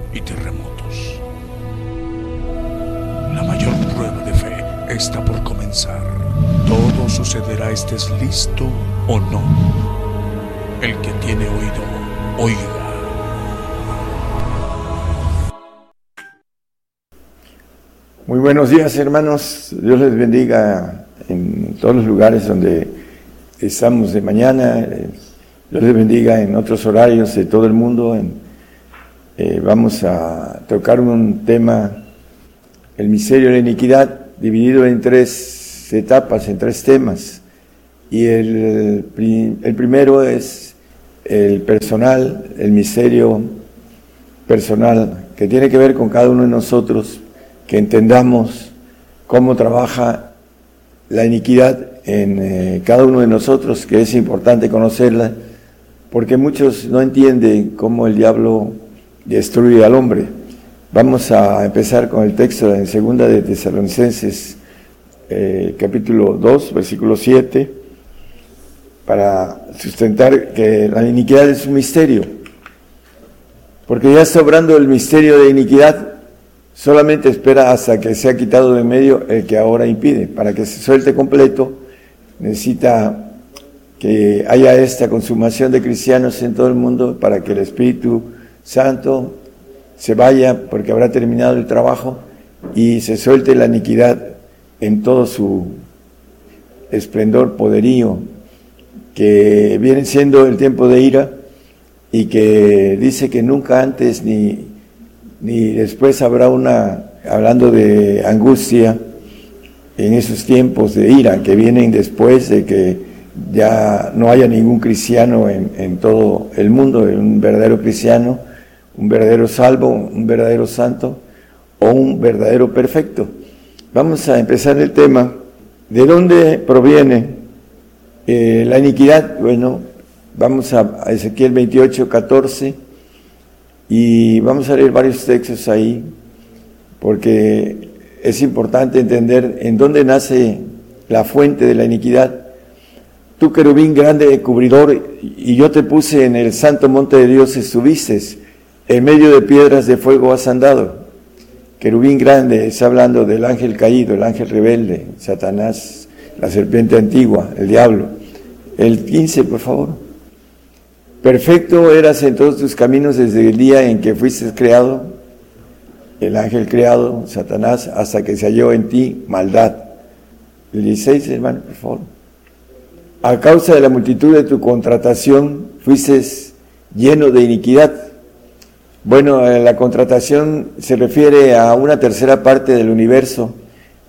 y terremotos. La mayor prueba de fe está por comenzar. Todo sucederá estés listo o no. El que tiene oído, oiga.
Muy buenos días hermanos, Dios les bendiga en todos los lugares donde estamos de mañana, Dios les bendiga en otros horarios de todo el mundo. En- eh, vamos a tocar un tema, el misterio de la iniquidad, dividido en tres etapas, en tres temas. Y el, el primero es el personal, el misterio personal, que tiene que ver con cada uno de nosotros, que entendamos cómo trabaja la iniquidad en eh, cada uno de nosotros, que es importante conocerla, porque muchos no entienden cómo el diablo destruye al hombre. Vamos a empezar con el texto en segunda de Tesalonicenses, eh, capítulo 2, versículo 7, para sustentar que la iniquidad es un misterio, porque ya está obrando el misterio de iniquidad, solamente espera hasta que sea quitado de medio el que ahora impide, para que se suelte completo necesita que haya esta consumación de cristianos en todo el mundo para que el Espíritu Santo se vaya porque habrá terminado el trabajo y se suelte la iniquidad en todo su esplendor, poderío, que viene siendo el tiempo de ira y que dice que nunca antes ni, ni después habrá una, hablando de angustia, en esos tiempos de ira que vienen después de que ya no haya ningún cristiano en, en todo el mundo, un verdadero cristiano, un verdadero salvo, un verdadero santo o un verdadero perfecto. Vamos a empezar el tema. ¿De dónde proviene eh, la iniquidad? Bueno, vamos a, Ezequiel 28, 14 y vamos a leer varios textos ahí porque es importante entender en dónde nace la fuente de la iniquidad. Tú, querubín grande cubridor, y yo te puse en el santo monte de Dios, estuviste, en medio de piedras de fuego has andado. Querubín grande está hablando del ángel caído, el ángel rebelde, Satanás, la serpiente antigua, el diablo. El 15, por favor. Perfecto eras en todos tus caminos desde el día en que fuiste creado, el ángel creado, Satanás, hasta que se halló en ti maldad. El 16, hermano, por favor. A causa de la multitud de tu contratación, fuiste lleno de iniquidad bueno, eh, la contratación se refiere a una tercera parte del universo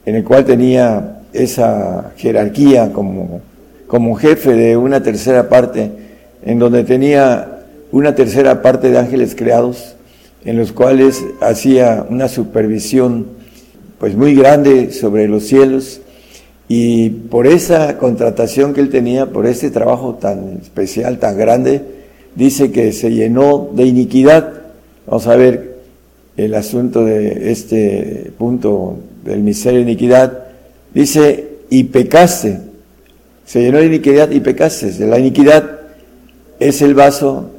en el cual tenía esa jerarquía como, como jefe de una tercera parte, en donde tenía una tercera parte de ángeles creados, en los cuales hacía una supervisión pues muy grande sobre los cielos. Y por esa contratación que él tenía, por ese trabajo tan especial, tan grande, dice que se llenó de iniquidad Vamos a ver el asunto de este punto del miserio de iniquidad. Dice, y pecaste. Se llenó de iniquidad y pecaste. La iniquidad es el vaso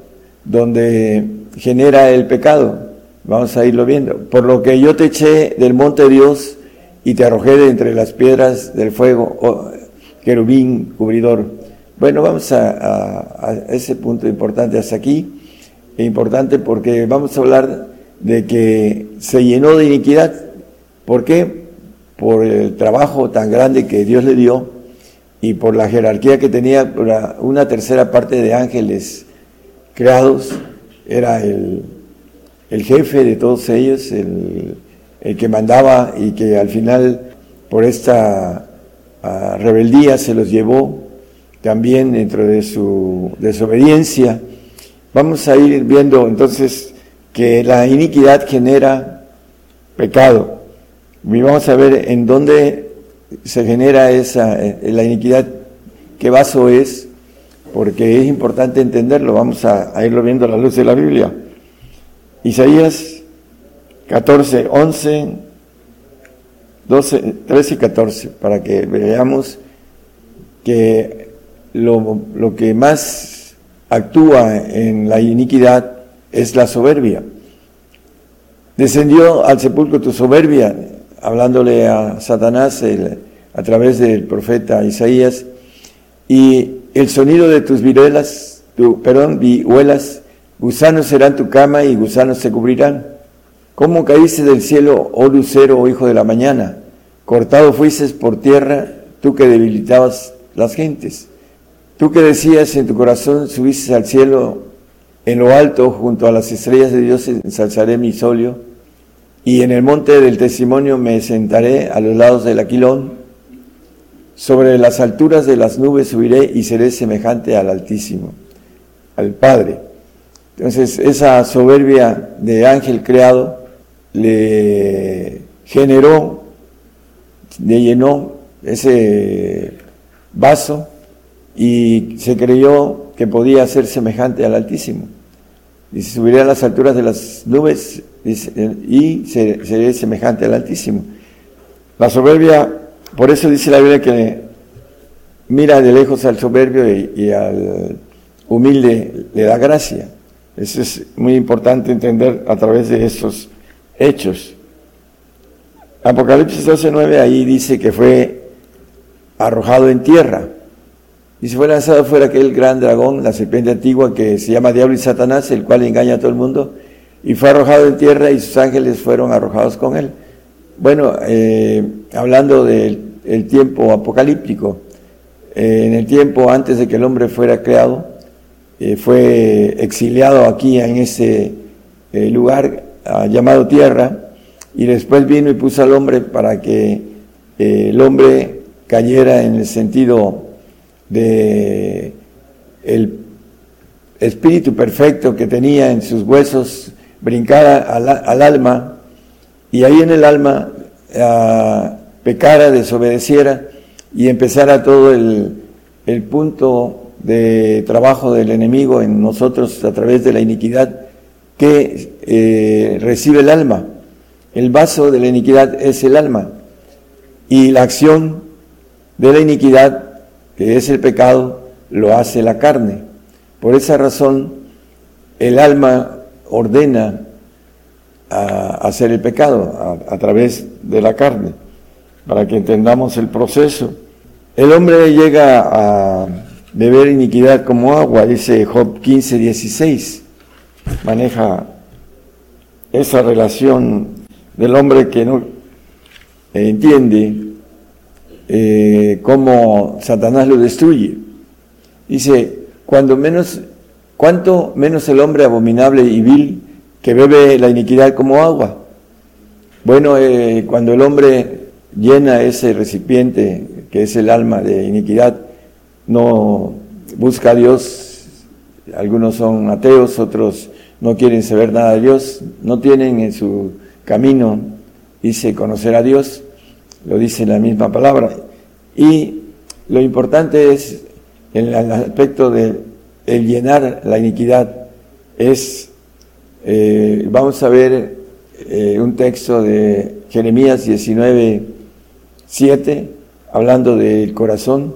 donde genera el pecado. Vamos a irlo viendo. Por lo que yo te eché del monte de Dios y te arrojé de entre las piedras del fuego, oh, querubín cubridor. Bueno, vamos a ese punto importante hasta aquí importante porque vamos a hablar de que se llenó de iniquidad. ¿Por qué? Por el trabajo tan grande que Dios le dio y por la jerarquía que tenía una tercera parte de ángeles creados. Era el, jefe de todos ellos, el, que mandaba y que al final por esta ah, rebeldía se los llevó también dentro de su desobediencia Vamos a ir viendo entonces que la iniquidad genera pecado. Y vamos a ver en dónde se genera esa, eh, la iniquidad, qué vaso es, porque es importante entenderlo. Vamos a, irlo viendo a la luz de la Biblia. Isaías 14, 11, 12, 13 y 14, para que veamos que lo que más actúa en la iniquidad es la soberbia. Descendió al sepulcro tu soberbia, hablándole a Satanás a través del profeta Isaías, y el sonido de tus viruelas, tu, perdón, vihuelas, gusanos serán tu cama y gusanos se cubrirán. ¿Cómo caíste del cielo, oh lucero, oh hijo de la mañana? Cortado fuiste por tierra, tú que debilitabas las gentes. Tú que decías en tu corazón, subiste al cielo, en lo alto, junto a las estrellas de Dios, ensalzaré mi solio, y en el monte del testimonio me sentaré a los lados del aquilón, sobre las alturas de las nubes subiré y seré semejante al Altísimo, al Padre. Entonces, esa soberbia de ángel creado le generó, le llenó ese vaso y se creyó que podía ser semejante al Altísimo. Dice, subiré a las alturas de las nubes y seré semejante al Altísimo. La soberbia, por eso dice la Biblia que mira de lejos al soberbio y, al humilde le da gracia. Eso es muy importante entender a través de estos hechos. Apocalipsis 12.9 ahí dice que fue arrojado en tierra y se fue lanzado fuera aquel gran dragón, la serpiente antigua que se llama Diablo y Satanás, el cual engaña a todo el mundo, y fue arrojado en tierra y sus ángeles fueron arrojados con él. Bueno, eh, hablando del tiempo apocalíptico, eh, en el tiempo antes de que el hombre fuera creado, eh, fue exiliado aquí en ese lugar ah, llamado tierra, y después vino y puso al hombre para que el hombre cayera en el sentido de el espíritu perfecto que tenía en sus huesos, brincara al, alma y ahí en el alma ah, pecara, desobedeciera y empezara todo el, punto de trabajo del enemigo en nosotros a través de la iniquidad que eh, recibe el alma. El vaso de la iniquidad es el alma y la acción de la iniquidad que es el pecado, lo hace la carne. Por esa razón, el alma ordena a hacer el pecado a, través de la carne, para que entendamos el proceso. El hombre llega a beber iniquidad como agua, dice Job 15, 16. Maneja esa relación del hombre que no entiende eh, cómo Satanás lo destruye. Dice, cuando menos, cuanto menos el hombre abominable y vil que bebe la iniquidad como agua. Bueno, eh, cuando el hombre llena ese recipiente que es el alma de iniquidad, no busca a Dios, algunos son ateos, otros no quieren saber nada de Dios, no tienen en su camino, dice, conocer a Dios, lo dice la misma palabra. Y lo importante es, en el aspecto de el llenar la iniquidad, es, eh, vamos a ver eh, un texto de Jeremías 19, 7, hablando del corazón,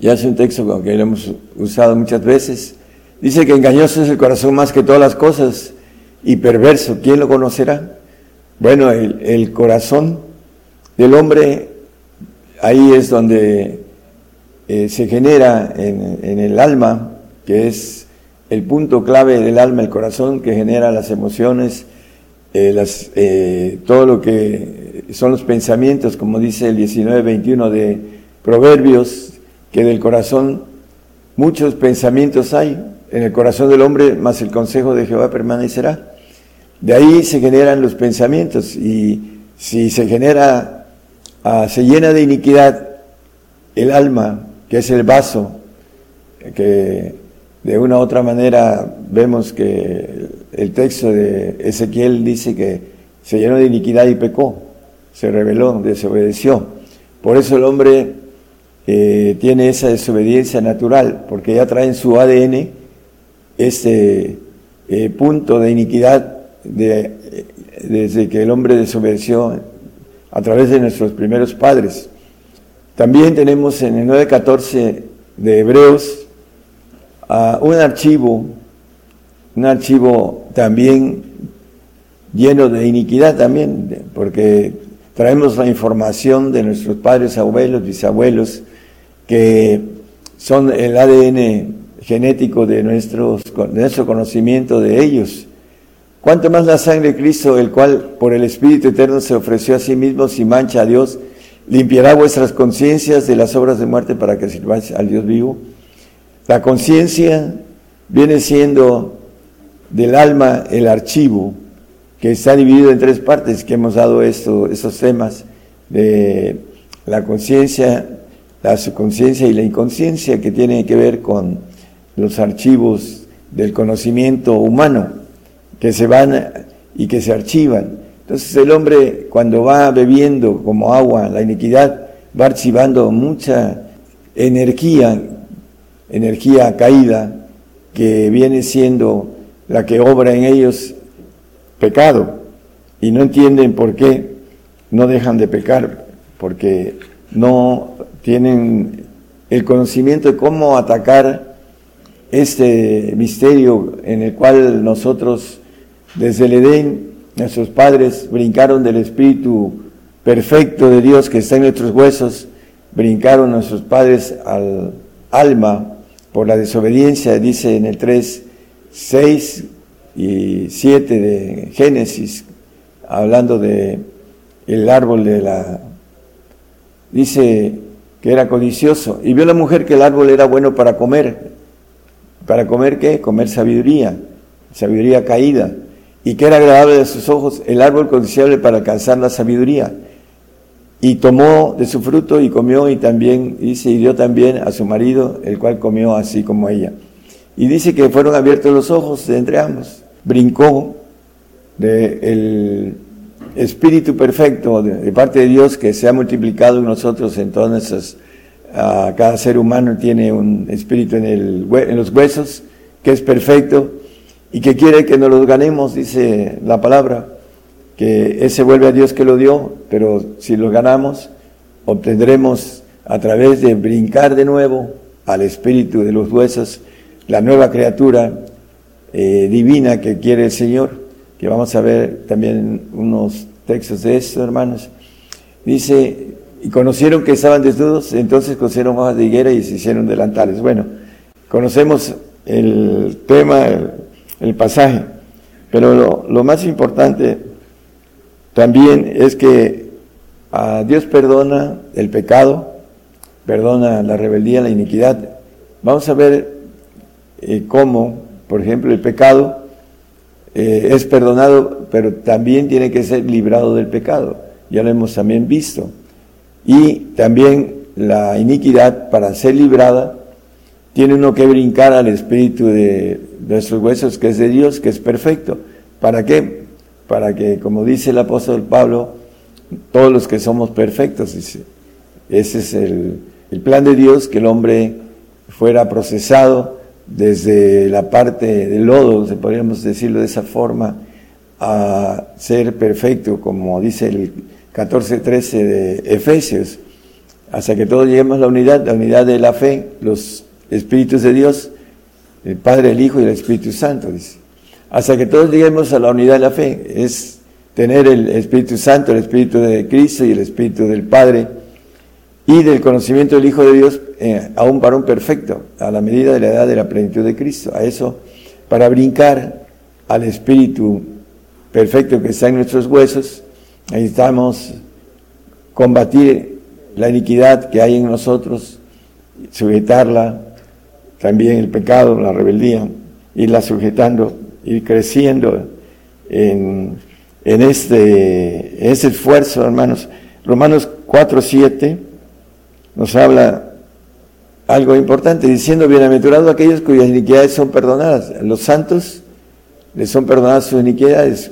ya es un texto que lo hemos usado muchas veces, dice que engañoso es el corazón más que todas las cosas y perverso, ¿quién lo conocerá? Bueno, el, el corazón del hombre, ahí es donde eh, se genera en, el alma, que es el punto clave del alma, el corazón, que genera las emociones, eh, las, eh, todo lo que son los pensamientos, como dice el 19-21 de Proverbios, que del corazón muchos pensamientos hay, en el corazón del hombre, más el consejo de Jehová permanecerá. De ahí se generan los pensamientos y si se genera Ah, se llena de iniquidad el alma, que es el vaso, que de una u otra manera vemos que el texto de Ezequiel dice que se llenó de iniquidad y pecó, se rebeló, desobedeció. Por eso el hombre eh, tiene esa desobediencia natural, porque ya trae en su ADN ese eh, punto de iniquidad de, desde que el hombre desobedeció a través de nuestros primeros padres. También tenemos en el 9.14 de Hebreos un archivo, un archivo también lleno de iniquidad también, porque traemos la información de nuestros padres, abuelos, bisabuelos, que son el ADN genético de, nuestros, de nuestro conocimiento de ellos. Cuanto más la sangre de Cristo, el cual por el Espíritu Eterno se ofreció a sí mismo sin mancha a Dios, limpiará vuestras conciencias de las obras de muerte para que sirváis al Dios vivo. La conciencia viene siendo del alma el archivo que está dividido en tres partes, que hemos dado esto, estos temas de la conciencia, la subconsciencia y la inconsciencia, que tienen que ver con los archivos del conocimiento humano que se van y que se archivan. Entonces el hombre cuando va bebiendo como agua la iniquidad, va archivando mucha energía, energía caída, que viene siendo la que obra en ellos pecado. Y no entienden por qué no dejan de pecar, porque no tienen el conocimiento de cómo atacar este misterio en el cual nosotros desde el Edén, nuestros padres brincaron del Espíritu perfecto de Dios que está en nuestros huesos, brincaron nuestros padres al alma por la desobediencia, dice en el 3, 6 y 7 de Génesis, hablando de el árbol de la... Dice que era codicioso y vio la mujer que el árbol era bueno para comer. ¿Para comer qué? Comer sabiduría, sabiduría caída. Y que era agradable de sus ojos el árbol codiciable para alcanzar la sabiduría. Y tomó de su fruto y comió y también, dice, y dio también a su marido, el cual comió así como ella. Y dice que fueron abiertos los ojos de entre ambos. Brincó del Espíritu perfecto de, parte de Dios que se ha multiplicado en nosotros en todas nuestras... cada ser humano tiene un espíritu en, el, en los huesos que es perfecto y que quiere que nos los ganemos, dice la palabra que ese vuelve a Dios que lo dio, pero si lo ganamos, obtendremos a través de brincar de nuevo al espíritu de los huesos, la nueva criatura eh, divina que quiere el Señor, que vamos a ver también unos textos de eso, hermanos. Dice, y conocieron que estaban desnudos, entonces cosieron hojas de higuera y se hicieron delantales. Bueno, conocemos el tema, el, pasaje, pero lo más importante también es que a Dios perdona el pecado, perdona la rebeldía, la iniquidad. Vamos a ver eh, cómo, por ejemplo, el pecado eh, es perdonado, pero también tiene que ser librado del pecado. Ya lo hemos también visto. Y también la iniquidad, para ser librada, tiene uno que brincar al espíritu de nuestros huesos, que es de Dios, que es perfecto. ¿Para qué? para que, como dice el apóstol Pablo, todos los que somos perfectos, dice, ese es el, plan de Dios, que el hombre fuera procesado desde la parte del lodo, si podríamos decirlo de esa forma, a ser perfecto, como dice el 14-13 de Efesios, hasta que todos lleguemos a la unidad, la unidad de la fe, los espíritus de Dios, el Padre, el Hijo y el Espíritu Santo, dice hasta que todos lleguemos a la unidad de la fe. Es tener el Espíritu Santo, el Espíritu de Cristo y el Espíritu del Padre y del conocimiento del Hijo de Dios eh, a un varón perfecto, a la medida de la edad de la plenitud de Cristo. A eso, para brincar al Espíritu perfecto que está en nuestros huesos, necesitamos combatir la iniquidad que hay en nosotros, sujetarla, también el pecado, la rebeldía, irla sujetando ir creciendo en, en este, ese esfuerzo, hermanos. Romanos 4, 7 nos habla algo importante, diciendo, bienaventurados aquellos cuyas iniquidades son perdonadas. Los santos les son perdonadas sus iniquidades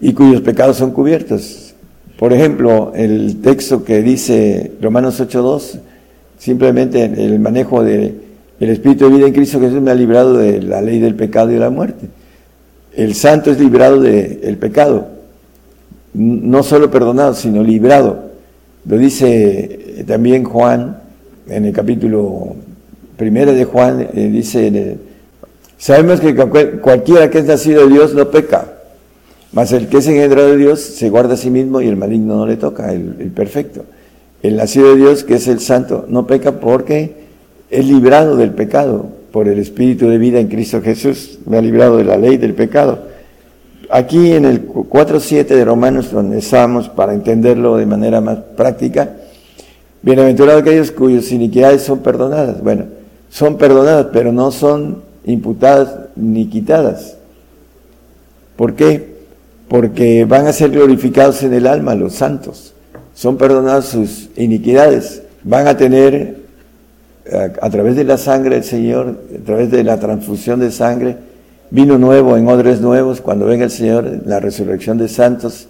y cuyos pecados son cubiertos. Por ejemplo, el texto que dice Romanos 8.2, simplemente el manejo del el Espíritu de vida en Cristo Jesús me ha librado de la ley del pecado y de la muerte el santo es librado del pecado, no solo perdonado, sino librado. Lo dice también Juan en el capítulo primero de Juan, eh, dice, sabemos que cualquiera que es nacido de Dios no peca, mas el que es engendrado de Dios se guarda a sí mismo y el maligno no le toca, el, el perfecto. El nacido de Dios, que es el santo, no peca porque es librado del pecado por el Espíritu de vida en Cristo Jesús, me ha librado de la ley del pecado. Aquí en el 4.7 de Romanos, donde estamos para entenderlo de manera más práctica, bienaventurados aquellos cuyas iniquidades son perdonadas. Bueno, son perdonadas, pero no son imputadas ni quitadas. ¿Por qué? Porque van a ser glorificados en el alma los santos. Son perdonadas sus iniquidades. Van a tener a, través de la sangre del Señor, a través de la transfusión de sangre, vino nuevo en odres nuevos, cuando venga el Señor, la resurrección de santos,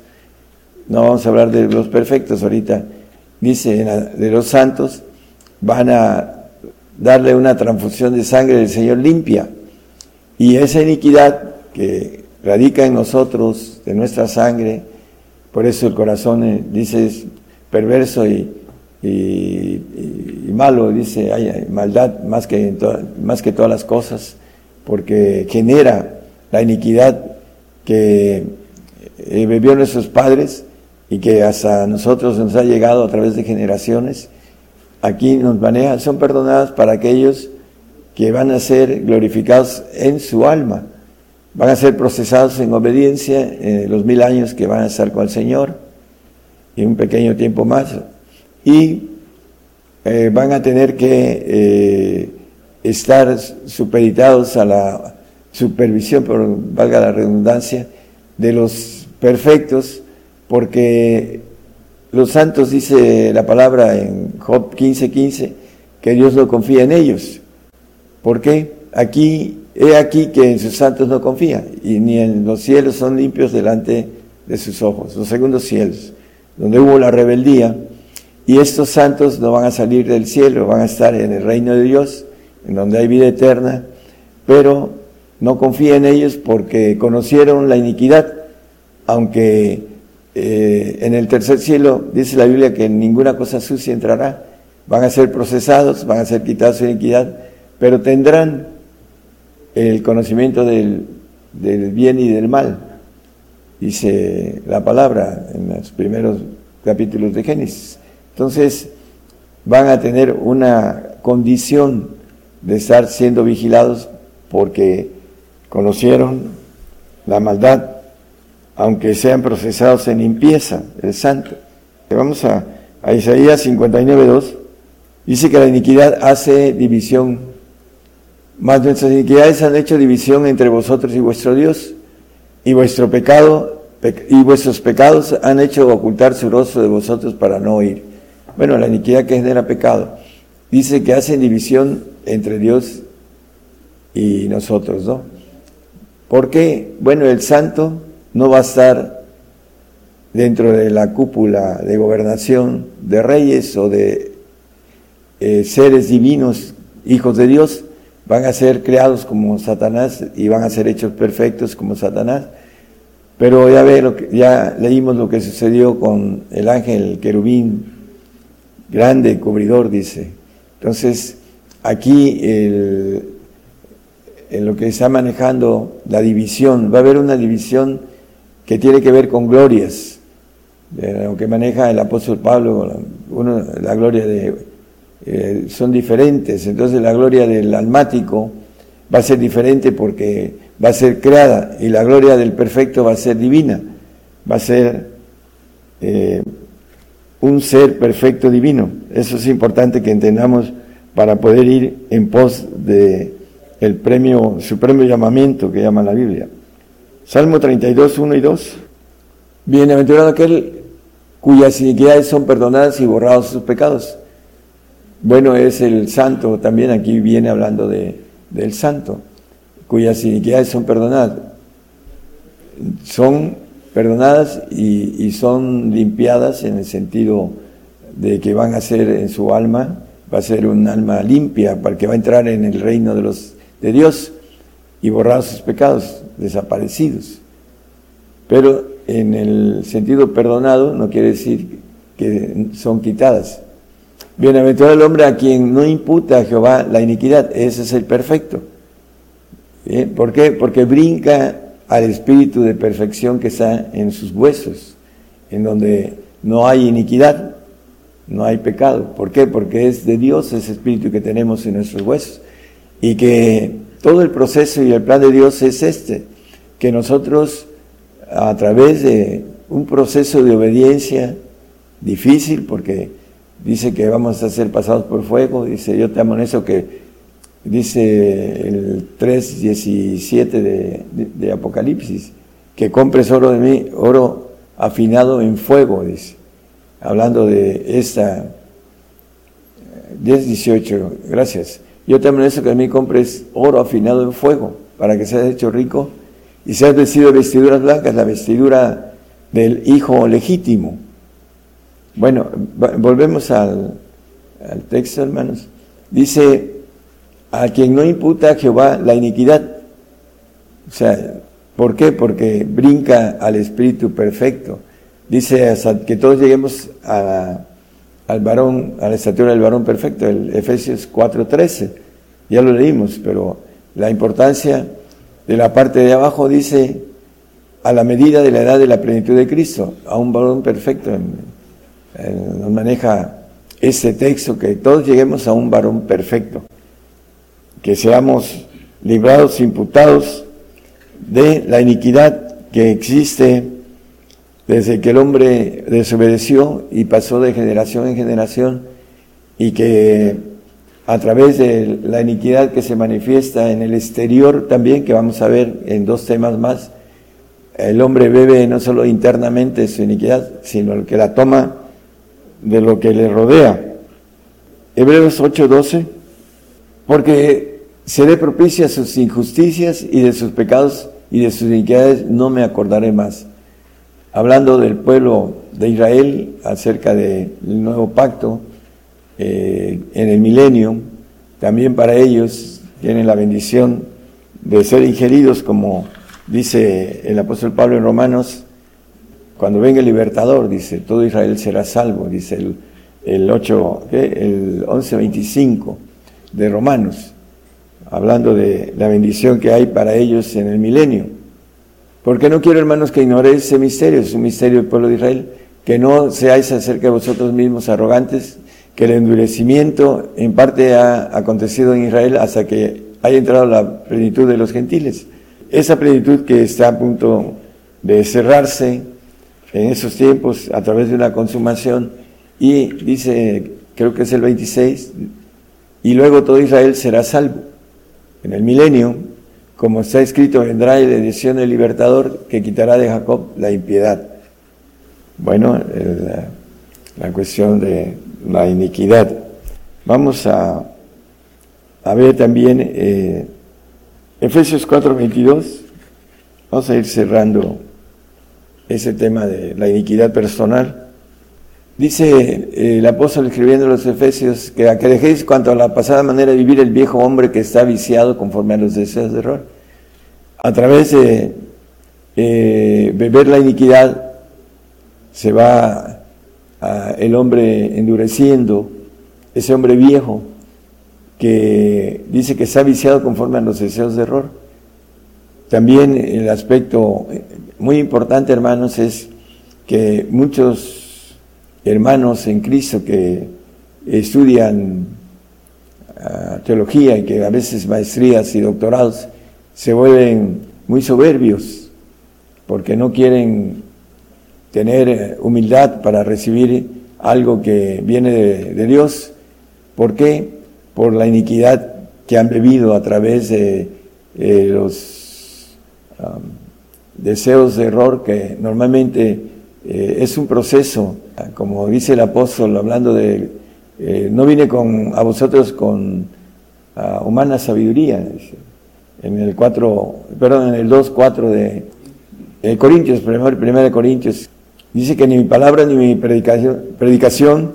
no vamos a hablar de los perfectos ahorita, dice de los santos, van a darle una transfusión de sangre del Señor limpia. Y esa iniquidad que radica en nosotros, de nuestra sangre, por eso el corazón eh, dice es perverso y, y, malo, dice, hay maldad más que, más que todas las cosas, porque genera la iniquidad que eh, nuestros padres y que hasta nosotros nos ha llegado a través de generaciones, aquí nos maneja, son perdonadas para aquellos que van a ser glorificados en su alma, van a ser procesados en obediencia en los mil años que van a estar con el Señor y un pequeño tiempo más, y eh, van a tener que eh, estar supeditados a la supervisión, por valga la redundancia, de los perfectos, porque los santos, dice la palabra en Job 15:15, 15, que Dios no confía en ellos. ¿Por qué? Aquí, he aquí que en sus santos no confía, y ni en los cielos son limpios delante de sus ojos, los segundos cielos, donde hubo la rebeldía, y estos santos no van a salir del cielo, van a estar en el reino de Dios, en donde hay vida eterna, pero no confía en ellos porque conocieron la iniquidad, aunque eh, en el tercer cielo dice la Biblia que ninguna cosa sucia entrará, van a ser procesados, van a ser quitados su iniquidad, pero tendrán el conocimiento del, del bien y del mal, dice la palabra en los primeros capítulos de Génesis. Entonces van a tener una condición de estar siendo vigilados porque conocieron la maldad, aunque sean procesados en limpieza, el santo. Vamos a, a Isaías 59.2. Dice que la iniquidad hace división, mas nuestras iniquidades han hecho división entre vosotros y vuestro Dios, y vuestro pecado y vuestros pecados han hecho ocultar su rostro de vosotros para no oír. Bueno, la iniquidad que genera pecado. Dice que hace división entre Dios y nosotros, ¿no? Porque, bueno, el santo no va a estar dentro de la cúpula de gobernación de reyes o de eh, seres divinos, hijos de Dios, van a ser creados como Satanás y van a ser hechos perfectos como Satanás. Pero ya ve lo que, ya leímos lo que sucedió con el ángel querubín, grande cubridor, dice. Entonces, aquí en lo que está manejando la división. Va a haber una división que tiene que ver con glorias, de lo que maneja el apóstol Pablo, uno, la gloria de... Eh, son diferentes, entonces la gloria del almático va a ser diferente porque va a ser creada y la gloria del perfecto va a ser divina, va a ser eh, un ser perfecto divino. Eso es importante que entendamos para poder ir en pos de el premio, supremo llamamiento que llama la Biblia. Salmo 32, 1 y 2. Bienaventurado aquel cuyas iniquidades son perdonadas y borrados sus pecados. Bueno, es el santo, también aquí viene hablando de, del santo, cuyas iniquidades son perdonadas. Son perdonadas y, son limpiadas en el sentido de que van a ser en su alma, va a ser un alma limpia para que va a entrar en el reino de los de Dios y borrar sus pecados, desaparecidos. Pero en el sentido perdonado no quiere decir que son quitadas. Bienaventurado el hombre a quien no imputa a Jehová la iniquidad, ese es el perfecto. ¿Por qué? Porque brinca al espíritu de perfección que está en sus huesos, en donde no hay iniquidad, no hay pecado. ¿Por qué? Porque es de Dios ese espíritu que tenemos en nuestros huesos y que todo el proceso y el plan de Dios es este, que nosotros a través de un proceso de obediencia difícil, porque dice que vamos a ser pasados por fuego, dice yo te amonesto que dice el 3.17 de, de, Apocalipsis, que compres oro de mí, oro afinado en fuego, dice, hablando de esta 10.18, gracias yo también eso que a mí compres oro afinado en fuego, para que seas hecho rico y seas vestido de vestiduras blancas, la vestidura del hijo legítimo. Bueno, volvemos al, al texto, hermanos. Dice, a quien no imputa a Jehová la iniquidad. O sea, ¿por qué? Porque brinca al Espíritu perfecto. Dice que todos lleguemos a al varón, a la estatura del varón perfecto, el Efesios 4:13. Ya lo leímos, pero la importancia de la parte de abajo dice a la medida de la edad de la plenitud de Cristo, a un varón perfecto, nos maneja este texto, que todos lleguemos a un varón perfecto, que seamos librados, imputados de la iniquidad que existe desde que el hombre desobedeció y pasó de generación en generación y que a través de la iniquidad que se manifiesta en el exterior también, que vamos a ver en dos temas más, el hombre bebe no solo internamente su iniquidad, sino que la toma de lo que le rodea. Hebreos 8:12, porque seré propicia a sus injusticias y de sus pecados y de sus iniquidades no me acordaré más. Hablando del pueblo de Israel acerca del nuevo pacto eh, en el milenio, también para ellos tienen la bendición de ser ingeridos, como dice el apóstol Pablo en Romanos, cuando venga el libertador, dice, todo Israel será salvo, dice el, el 8, el 11.25 de Romanos, hablando de la bendición que hay para ellos en el milenio. Porque no quiero, hermanos, que ignoréis ese misterio, es un misterio del pueblo de Israel, que no seáis acerca de vosotros mismos arrogantes, que el endurecimiento en parte ha acontecido en Israel hasta que haya entrado la plenitud de los gentiles. Esa plenitud que está a punto de cerrarse, en esos tiempos a través de una consumación y dice, creo que es el 26, y luego todo Israel será salvo. En el milenio, como está escrito, vendrá la edición del libertador que quitará de Jacob la impiedad. Bueno, la, cuestión de la iniquidad. Vamos a, a ver también eh, Efesios 4:22. Vamos a ir cerrando ese tema de la iniquidad personal. Dice eh, el apóstol escribiendo a los Efesios que a que dejéis cuanto a la pasada manera de vivir el viejo hombre que está viciado conforme a los deseos de error. A través de eh, beber la iniquidad se va el hombre endureciendo, ese hombre viejo que dice que está viciado conforme a los deseos de error. También el aspecto muy importante, hermanos, es que muchos hermanos en Cristo que estudian ah, teología y que a veces maestrías y doctorados se vuelven muy soberbios porque no quieren tener eh, humildad para recibir algo que viene de, Dios. ¿Por qué? Por la iniquidad que han bebido a través de eh, los deseos de error que normalmente eh, es un proceso, como dice el apóstol hablando de, eh, no vine con, a vosotros con humana sabiduría, en el 4, perdón, en el 2, 4 de Corintios, primero, primero de Corintios, dice que ni mi palabra ni mi predicación, predicación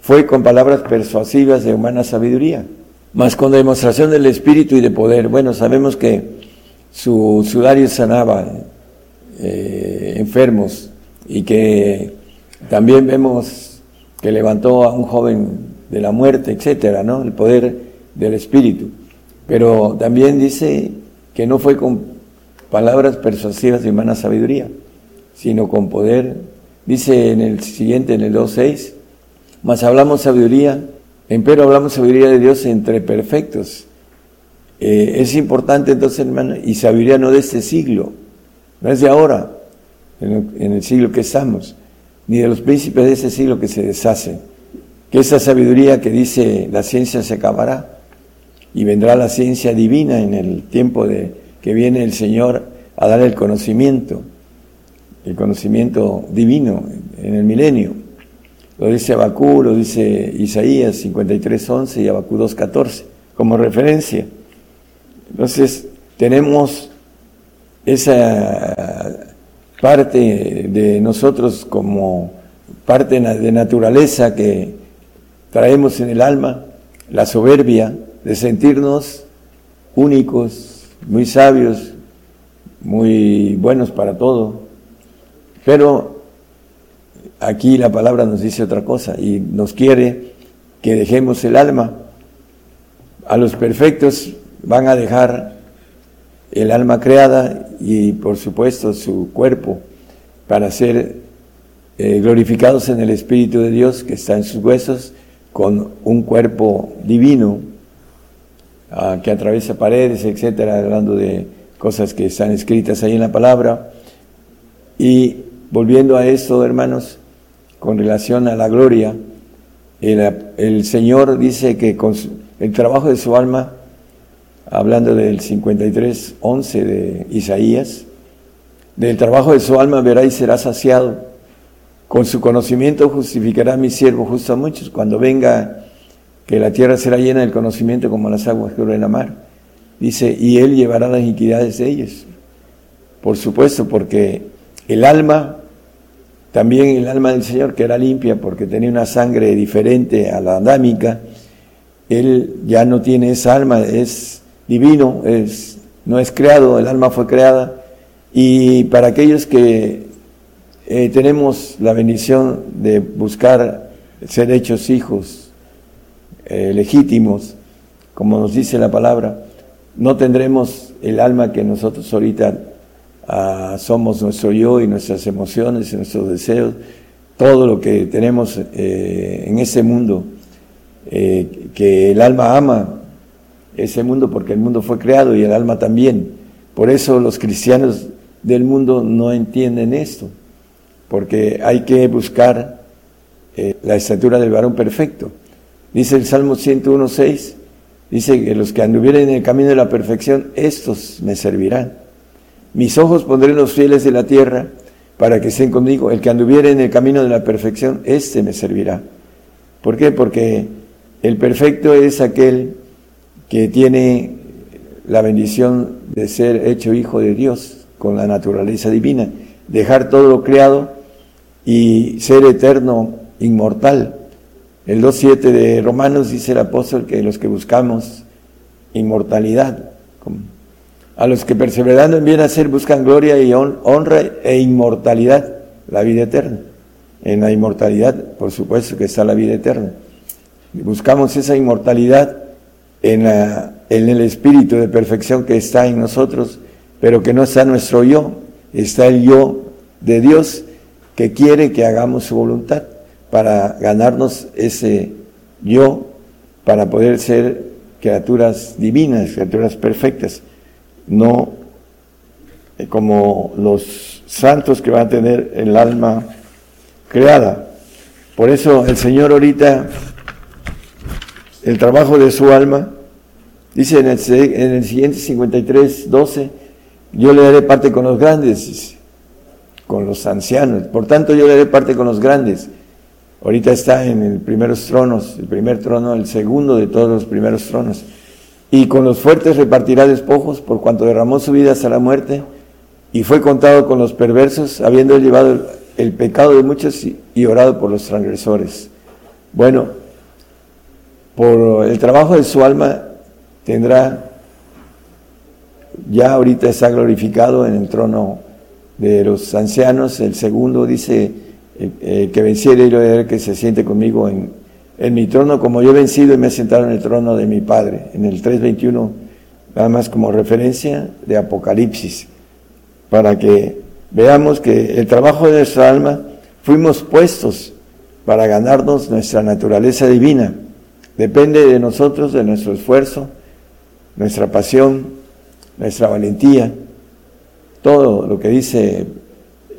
fue con palabras persuasivas de humana sabiduría, mas con demostración del Espíritu y de poder. Bueno, sabemos que su sudario sanaba, eh, enfermos y que también vemos que levantó a un joven de la muerte, etcétera, ¿no? El poder del Espíritu. Pero también dice que no fue con palabras persuasivas de humana sabiduría, sino con poder. Dice en el siguiente, en el 2.6, mas hablamos sabiduría, empero hablamos sabiduría de Dios entre perfectos. Eh, es importante entonces, hermano, y sabiduría no de este siglo, no es de ahora, en el siglo que estamos, ni de los príncipes de ese siglo que se deshacen. Que esa sabiduría que dice la ciencia se acabará y vendrá la ciencia divina en el tiempo de que viene el Señor a dar el conocimiento, el conocimiento divino en el milenio. Lo dice Abacú, lo dice Isaías 53.11 y Abacú 2.14 como referencia. Entonces, tenemos esa parte de nosotros como parte de naturaleza que traemos en el alma, la soberbia de sentirnos únicos, muy sabios, muy buenos para todo. Pero aquí la palabra nos dice otra cosa y nos quiere que dejemos el alma. A los perfectos van a dejar el alma creada y por supuesto su cuerpo para ser eh, glorificados en el Espíritu de Dios que está en sus huesos, con un cuerpo divino ah, que atraviesa paredes, etcétera, hablando de cosas que están escritas ahí en la palabra. Y volviendo a esto, hermanos, con relación a la gloria, el, Señor dice que con el trabajo de su alma, hablando del 53, 11 de Isaías, del trabajo de su alma verá y será saciado. Con su conocimiento justificará mi siervo justo a muchos. Cuando venga, que la tierra será llena del conocimiento como las aguas que en la mar. Dice, y él llevará las iniquidades de ellos. Por supuesto, porque el alma, también el alma del Señor, que era limpia porque tenía una sangre diferente a la adámica, él ya no tiene esa alma, es divino, es, no es creado, el alma fue creada. Y para aquellos que eh, tenemos la bendición de buscar ser hechos hijos eh, legítimos, como nos dice la palabra, no tendremos el alma que nosotros ahorita ah, somos nuestro yo y nuestras emociones y nuestros deseos, todo lo que tenemos eh, en ese mundo, que el alma ama ese mundo porque el mundo fue creado y el alma también. Por eso los cristianos del mundo no entienden esto, porque hay que buscar eh, la estatura del varón perfecto. Dice el Salmo 101.6, dice que los que anduvieren en el camino de la perfección, estos me servirán. Mis ojos pondré en los fieles de la tierra para que estén conmigo. El que anduviere en el camino de la perfección, este me servirá. ¿Por qué? Porque el perfecto es aquel que tiene la bendición de ser hecho hijo de Dios con la naturaleza divina, dejar todo lo creado y ser eterno, inmortal. El 2.7 de Romanos dice el apóstol que los que buscamos inmortalidad, a los que perseverando en bien hacer buscan gloria y honra e inmortalidad, la vida eterna. En la inmortalidad, por supuesto que está la vida eterna. Buscamos esa inmortalidad en, el espíritu de perfección que está en nosotros pero que no está nuestro yo, está el yo de Dios que quiere que hagamos su voluntad para ganarnos ese yo, para poder ser criaturas divinas, criaturas perfectas, no eh, como los santos que van a tener el alma creada. Por eso el Señor ahorita, el trabajo de su alma, dice en el, en el siguiente 53, 12, yo le daré parte con los grandes, con los ancianos. Por tanto, yo le daré parte con los grandes. Ahorita está en el primeros tronos, el primer trono, el segundo de todos los primeros tronos. Y con los fuertes repartirá despojos por cuanto derramó su vida hasta la muerte y fue contado con los perversos, habiendo llevado el, pecado de muchos y orado por los transgresores. Bueno, por el trabajo de su alma tendrá ya ahorita está glorificado en el trono de los ancianos. El segundo dice eh, eh, que venciere y lo que se siente conmigo en, en, mi trono, como yo he vencido y me he sentado en el trono de mi Padre. En el 3.21, nada más como referencia de Apocalipsis, para que veamos que el trabajo de nuestra alma fuimos puestos para ganarnos nuestra naturaleza divina. Depende de nosotros, de nuestro esfuerzo, nuestra pasión, nuestra valentía, todo lo que dice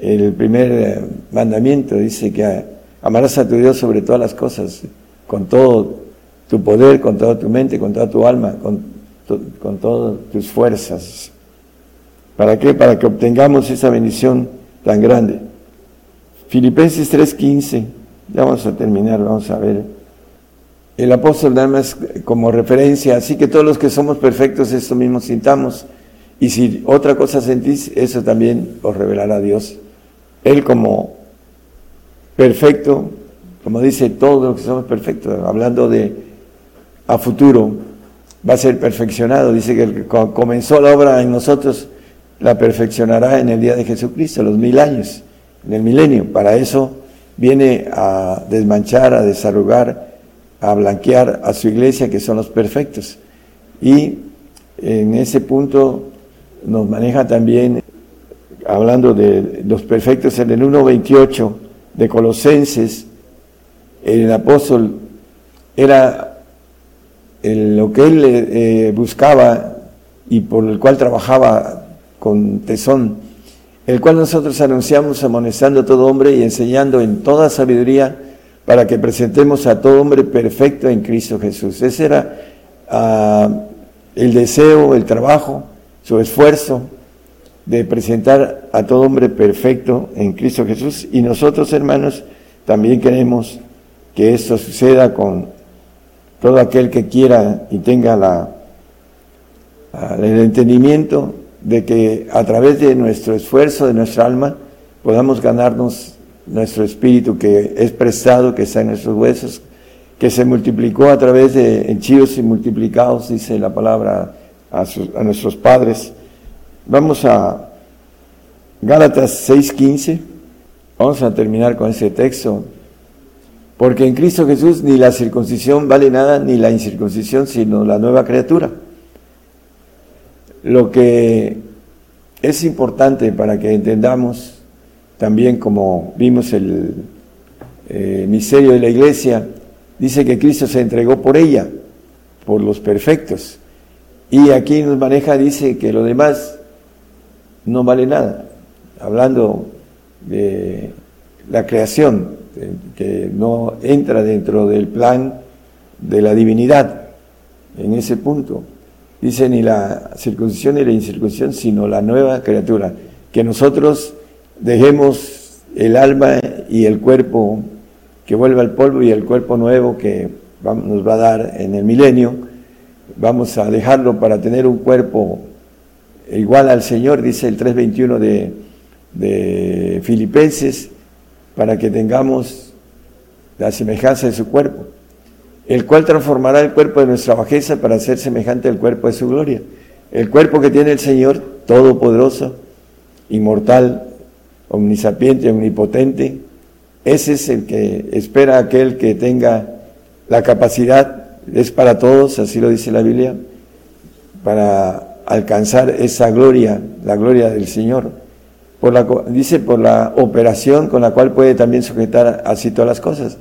el primer eh, mandamiento, dice que amarás a tu Dios sobre todas las cosas, con todo tu poder, con toda tu mente, con toda tu alma, con, con todas tus fuerzas. ¿Para qué? Para que obtengamos esa bendición tan grande. Filipenses 3:15, ya vamos a terminar, vamos a ver. El apóstol nada más como referencia, así que todos los que somos perfectos, esto mismo sintamos. Y si otra cosa sentís, eso también os revelará Dios. Él como perfecto, como dice todos los que somos perfectos, hablando de a futuro, va a ser perfeccionado. Dice que el que comenzó la obra en nosotros, la perfeccionará en el día de Jesucristo, los mil años, en el milenio. Para eso viene a desmanchar, a desarrugar, a blanquear a su iglesia, que son los perfectos. Y en ese punto nos maneja también, hablando de los perfectos, en el 1.28 de Colosenses, el apóstol era lo que él eh, buscaba y por el cual trabajaba con tesón, el cual nosotros anunciamos amonestando a todo hombre y enseñando en toda sabiduría para que presentemos a todo hombre perfecto en Cristo Jesús. Ese era ah, el deseo, el trabajo, su esfuerzo de presentar a todo hombre perfecto en Cristo Jesús. Y nosotros, hermanos, también queremos que esto suceda con todo aquel que quiera y tenga la, el entendimiento de que a través de nuestro esfuerzo, de nuestra alma, podamos ganarnos nuestro espíritu que es prestado, que está en nuestros huesos, que se multiplicó a través de henchidos y multiplicados, dice la palabra a, a nuestros padres. Vamos a Gálatas 6:15, vamos a terminar con ese texto. Porque en Cristo Jesús ni la circuncisión vale nada, ni la incircuncisión, sino la nueva criatura. Lo que es importante para que entendamos también como vimos el eh, misterio de la iglesia, dice que Cristo se entregó por ella, por los perfectos. Y aquí nos maneja, dice que lo demás no vale nada, hablando de la creación, que no entra dentro del plan de la divinidad en ese punto. Dice ni la circuncisión ni la incircuncisión, sino la nueva criatura. Que nosotros dejemos el alma y el cuerpo que vuelva al polvo y el cuerpo nuevo que nos va a dar en el milenio. Vamos a dejarlo para tener un cuerpo igual al Señor, dice el 3.21 de, de Filipenses, para que tengamos la semejanza de su cuerpo, el cual transformará el cuerpo de nuestra bajeza para ser semejante al cuerpo de su gloria. El cuerpo que tiene el Señor, todopoderoso, inmortal, omnisapiente, omnipotente, ese es el que espera aquel que tenga la capacidad, es para todos, así lo dice la Biblia, para alcanzar esa gloria, la gloria del Señor dice por la operación con la cual puede también sujetar así todas las cosas.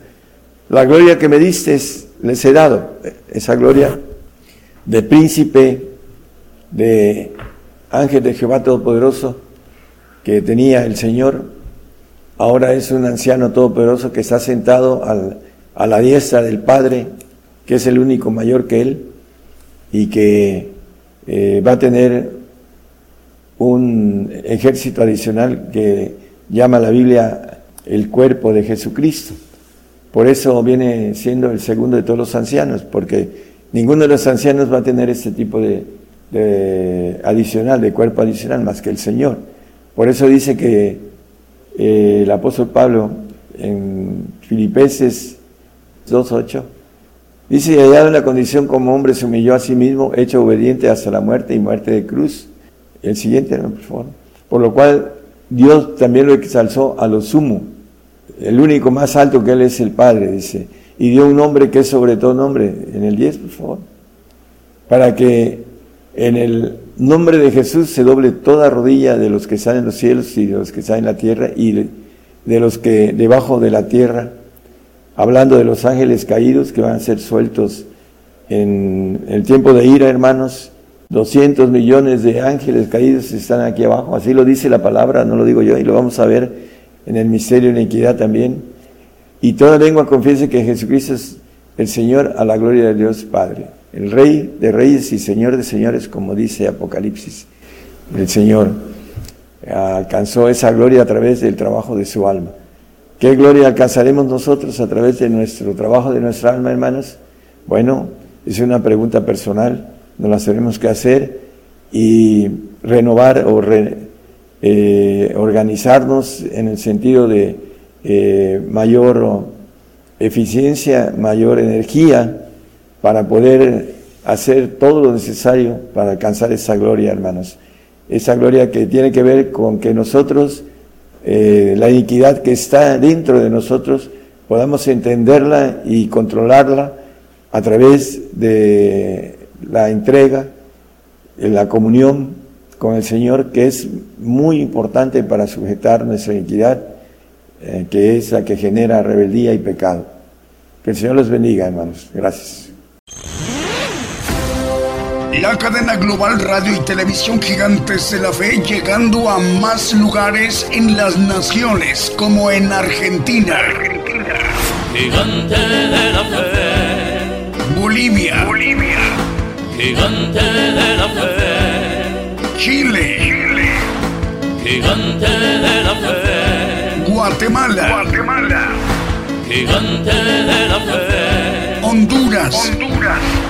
La gloria que me diste les he dado, esa gloria de príncipe, de ángel de Jehová Todopoderoso que tenía el Señor, ahora es un anciano todopoderoso que está sentado a la diestra del Padre, que es el único mayor que Él, y que eh, va a tener un ejército adicional que llama la Biblia el cuerpo de Jesucristo. Por eso viene siendo el segundo de todos los ancianos, porque ninguno de los ancianos va a tener este tipo de, adicional, de cuerpo adicional, más que el Señor. Por eso dice que eh, el apóstol Pablo en Filipenses 2.8, dice, y hallado la condición como hombre se humilló a sí mismo, hecho obediente hasta la muerte y muerte de cruz el siguiente, por favor. Por lo cual Dios también lo exalzó a lo sumo. El único más alto que Él es el Padre, dice. Y dio un nombre que es sobre todo nombre. En el 10, por favor. Para que en el nombre de Jesús se doble toda rodilla de los que están en los cielos y de los que están en la tierra y de, los que debajo de la tierra. Hablando de los ángeles caídos que van a ser sueltos en el tiempo de ira, hermanos 200 millones de ángeles caídos están aquí abajo, así lo dice la palabra, no lo digo yo, y lo vamos a ver en el misterio de iniquidad también. Y toda lengua confiese que Jesucristo es el Señor a la gloria de Dios Padre, el Rey de reyes y Señor de señores, como dice Apocalipsis. El Señor alcanzó esa gloria a través del trabajo de su alma. ¿Qué gloria alcanzaremos nosotros a través de nuestro trabajo de nuestra alma, hermanos? Bueno, es una pregunta personal nos las tenemos que hacer y renovar o eh, organizarnos en el sentido de eh, mayor eficiencia, mayor energía para poder hacer todo lo necesario para alcanzar esa gloria, hermanos. Esa gloria que tiene que ver con que nosotros, eh, la iniquidad que está dentro de nosotros, podamos entenderla y controlarla a través de la entrega, la comunión con el Señor, que es muy importante para sujetar nuestra iniquidad, eh, que es la que genera rebeldía y pecado. Que el Señor los bendiga, hermanos. Gracias.
La cadena global radio y televisión gigantes de la fe llegando a más lugares en las naciones como en Argentina, Argentina.
Gigante de la fe.
Bolivia, Bolivia.
Gigante de la fe.
Chile, Chile.
Gigante de la fe.
Guatemala, Guatemala.
Gigante de la fe.
Honduras, Honduras.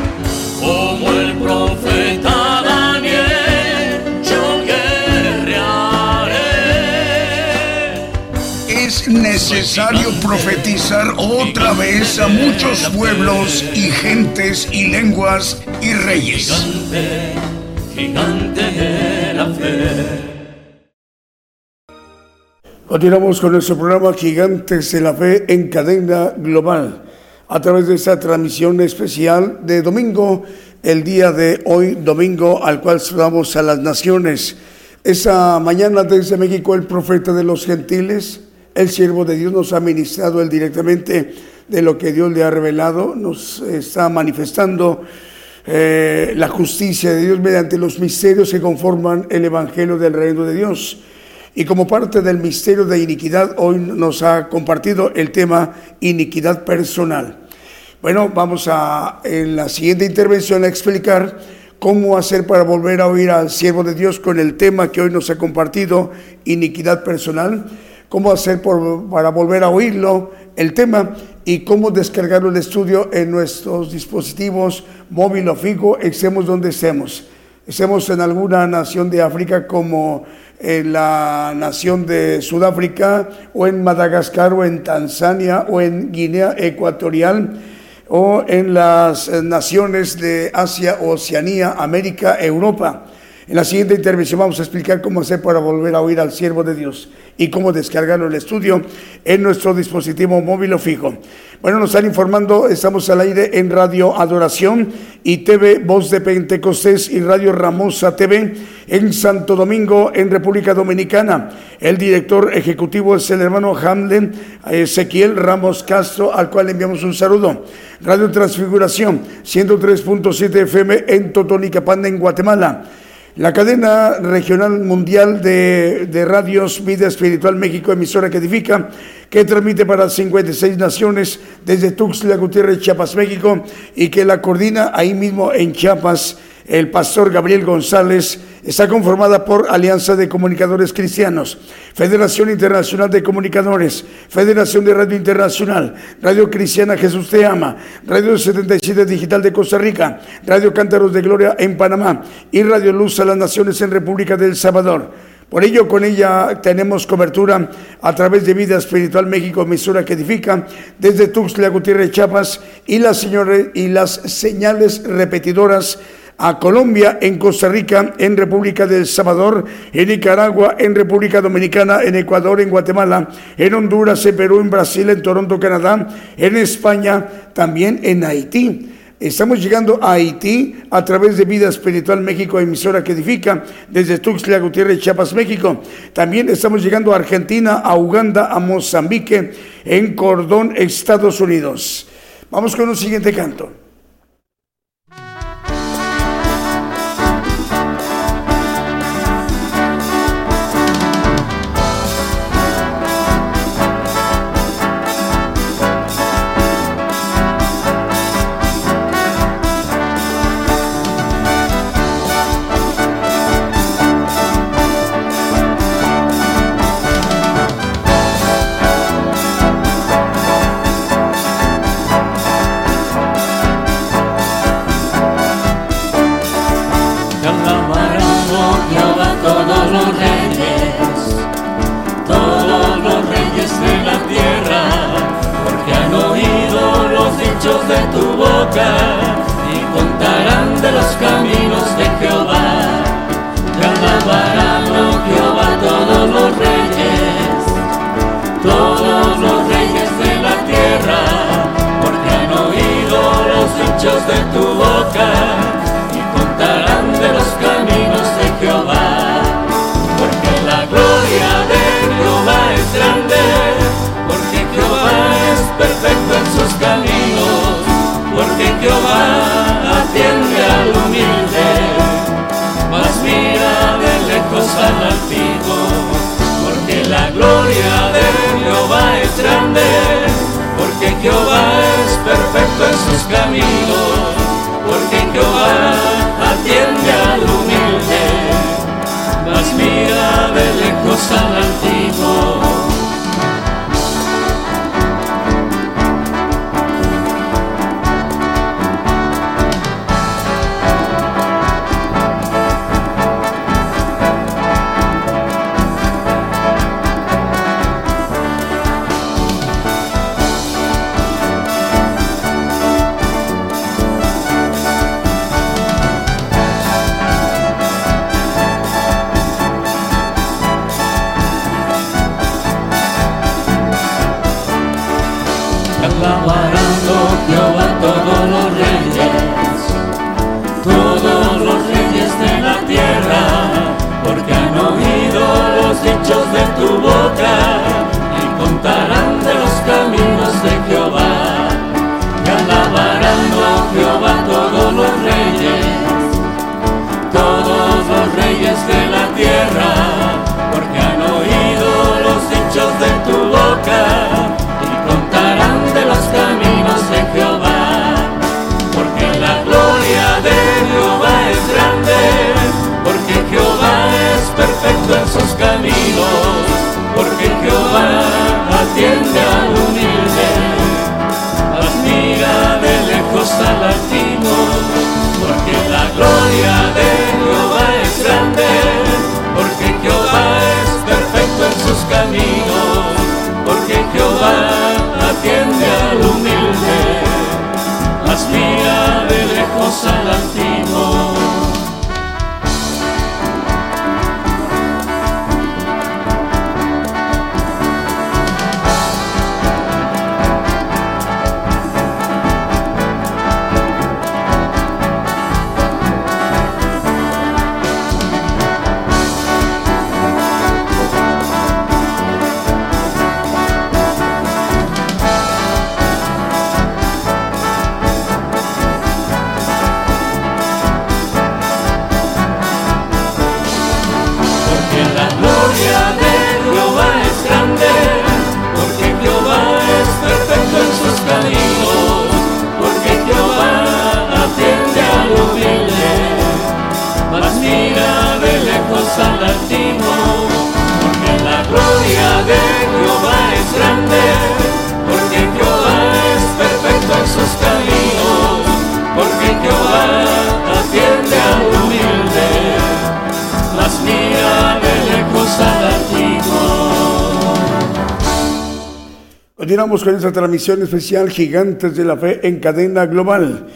Necesario profetizar otra vez a muchos pueblos y gentes y lenguas y reyes.
Gigante, gigante de la fe.
Continuamos con nuestro programa Gigantes de la Fe en cadena global a través de esta transmisión especial de domingo, el día de hoy, domingo, al cual saludamos a las naciones. Esa mañana desde México el profeta de los gentiles, el siervo de Dios nos ha ministrado él directamente de lo que Dios le ha revelado, nos está manifestando eh, la justicia de Dios mediante los misterios que conforman el Evangelio del Reino de Dios. Y como parte del misterio de iniquidad, hoy nos ha compartido el tema iniquidad personal. Bueno, vamos a en la siguiente intervención a explicar cómo hacer para volver a oír al siervo de Dios con el tema que hoy nos ha compartido, iniquidad personal, cómo hacer para volver a oírlo, el tema y cómo descargar el estudio en nuestros dispositivos móvil o fijo, estemos donde estemos. Estemos en alguna nación de África como en la nación de Sudáfrica o en Madagascar o en Tanzania o en Guinea Ecuatorial o en las eh, naciones de Asia, Oceanía, América, Europa. En la siguiente intervención vamos a explicar cómo hacer para volver a oír al siervo de Dios y cómo descargarlo el estudio en nuestro dispositivo móvil o fijo. Bueno, nos están informando, estamos al aire en Radio Adoración y TV Voz de Pentecostés y Radio Ramosa TV en Santo Domingo, en República Dominicana. El director ejecutivo es el hermano Hamlen Ezequiel Ramos Castro, al cual enviamos un saludo. Radio Transfiguración, 103.7 FM en Totonicapán, en Guatemala. La cadena regional mundial de, de radios Vida Espiritual México, emisora que edifica, que transmite para 56 naciones desde Tuxtla Gutiérrez, Chiapas, México, y que la coordina ahí mismo en Chiapas el pastor Gabriel González, está conformada por Alianza de Comunicadores Cristianos, Federación Internacional de Comunicadores, Federación de Radio Internacional, Radio Cristiana Jesús Te Ama, Radio 77 Digital de Costa Rica, Radio Cántaros de Gloria en Panamá y Radio Luz a las Naciones en República del Salvador. Por ello, con ella tenemos cobertura a través de Vida Espiritual México, emisora que edifica, desde Tuxtla Gutiérrez, Chiapas, y las, señores, y las señales repetidoras a Colombia, en Costa Rica, en República del Salvador, en Nicaragua, en República Dominicana, en Ecuador, en Guatemala, en Honduras, en Perú, en Brasil, en Toronto, Canadá, en España, también en Haití. Estamos llegando a Haití a través de Vida Espiritual México, emisora que edifica desde Tuxtla Gutiérrez, Chiapas, México. También estamos llegando a Argentina, a Uganda, a Mozambique, en Cordón, Estados Unidos. Vamos con un siguiente canto.
Y contarán de los caminos de Jehová. Te alabarán, oh Jehová, todos los reyes, todos los reyes de la tierra, porque han oído los dichos de tu boca y contarán de los caminos de Jehová. Porque la gloria de Jehová es grande, porque Jehová es perfecto en sus caminos, porque Jehová atiende al humilde, mas mira de lejos al altivo, porque la gloria de Jehová es grande, porque Jehová es perfecto en sus caminos, porque Jehová atiende al humilde, mas mira de lejos al altivo.
Con esta transmisión especial Gigantes de la Fe en cadena global.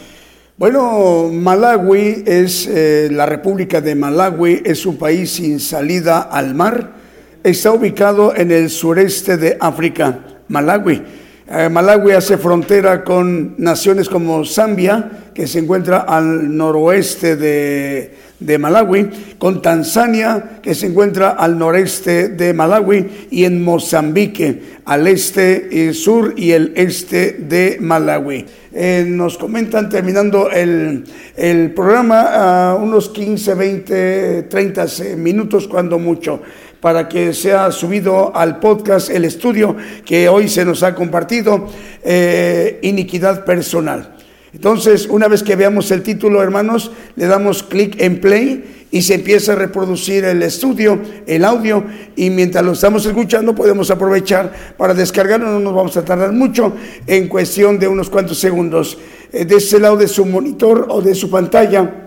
Bueno, Malawi es eh, la República de Malawi, es un país sin salida al mar. Está ubicado en el sureste de África, Malawi. Eh, Malawi hace frontera con naciones como Zambia, que se encuentra al noroeste de, Malawi, con Tanzania, que se encuentra al noreste de Malawi, y en Mozambique, al este y sur y el este de Malawi. Eh, nos comentan terminando el, el programa a unos 15, 20, 30 minutos, cuando mucho para que sea subido al podcast el estudio que hoy se nos ha compartido, eh, Iniquidad Personal. Entonces, una vez que veamos el título, hermanos, le damos clic en play y se empieza a reproducir el estudio, el audio, y mientras lo estamos escuchando podemos aprovechar para descargarlo, no nos vamos a tardar mucho, en cuestión de unos cuantos segundos. Eh, de ese lado de su monitor o de su pantalla,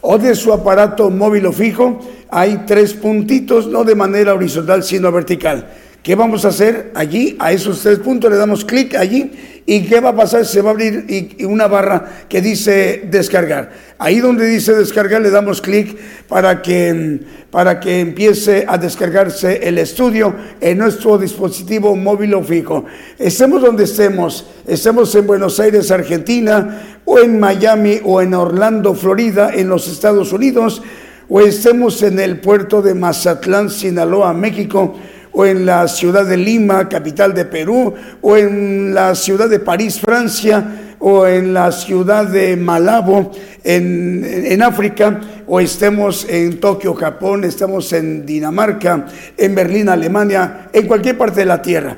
o de su aparato móvil o fijo, hay tres puntitos, no de manera horizontal, sino vertical. ¿Qué vamos a hacer allí? A esos tres puntos le damos clic allí y ¿qué va a pasar? Se va a abrir una barra que dice descargar. Ahí donde dice descargar le damos clic para que, para que empiece a descargarse el estudio en nuestro dispositivo móvil o fijo. Estemos donde estemos, estemos en Buenos Aires, Argentina, o en Miami, o en Orlando, Florida, en los Estados Unidos, o estemos en el puerto de Mazatlán, Sinaloa, México, o en la ciudad de Lima, capital de Perú, o en la ciudad de París, Francia, o en la ciudad de Malabo, en, África, o estemos en Tokio, Japón, estamos en Dinamarca, en Berlín, Alemania, en cualquier parte de la tierra.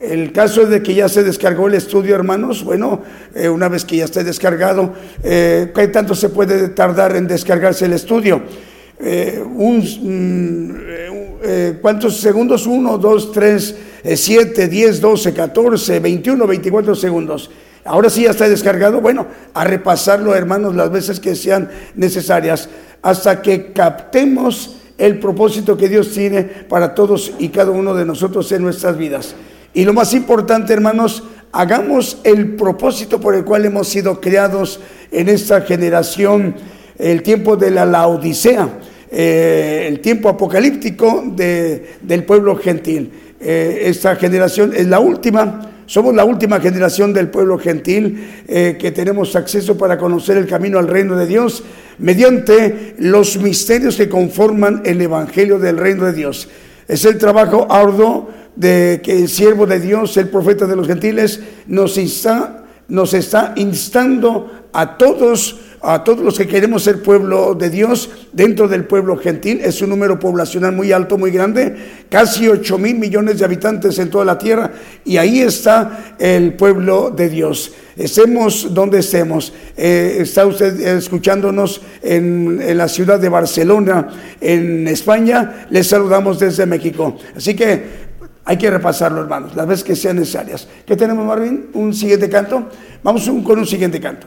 El caso es de que ya se descargó el estudio, hermanos. Bueno, eh, una vez que ya esté descargado, eh, ¿qué tanto se puede tardar en descargarse el estudio? Eh, un, mm, ¿cuántos segundos? 1, 2, 3, 7, 10, 12, 14, 21, 24 segundos. Ahora sí ya está descargado. Bueno, a repasarlo, hermanos, las veces que sean necesarias, hasta que captemos el propósito que Dios tiene para todos y cada uno de nosotros en nuestras vidas. Y lo más importante, hermanos, hagamos el propósito por el cual hemos sido creados en esta generación, el tiempo de la Laodicea eh, el tiempo apocalíptico del pueblo gentil. Eh, esta generación es la última, somos la última generación del pueblo gentil eh, que tenemos acceso para conocer el camino al reino de Dios mediante los misterios que conforman el Evangelio del reino de Dios. Es el trabajo arduo de que el siervo de Dios, el profeta de los gentiles, nos está, nos está instando a todos a todos los que queremos ser pueblo de Dios dentro del pueblo gentil. Es un número poblacional muy alto, muy grande, casi 8 mil millones de habitantes en toda la tierra. Y ahí está el pueblo de Dios. Estemos donde estemos. Eh, está usted escuchándonos en, en la ciudad de Barcelona, en España. Les saludamos desde México. Así que hay que repasarlo, hermanos, las veces que sean necesarias. ¿Qué tenemos, Marvin? ¿Un siguiente canto? Vamos con un siguiente canto.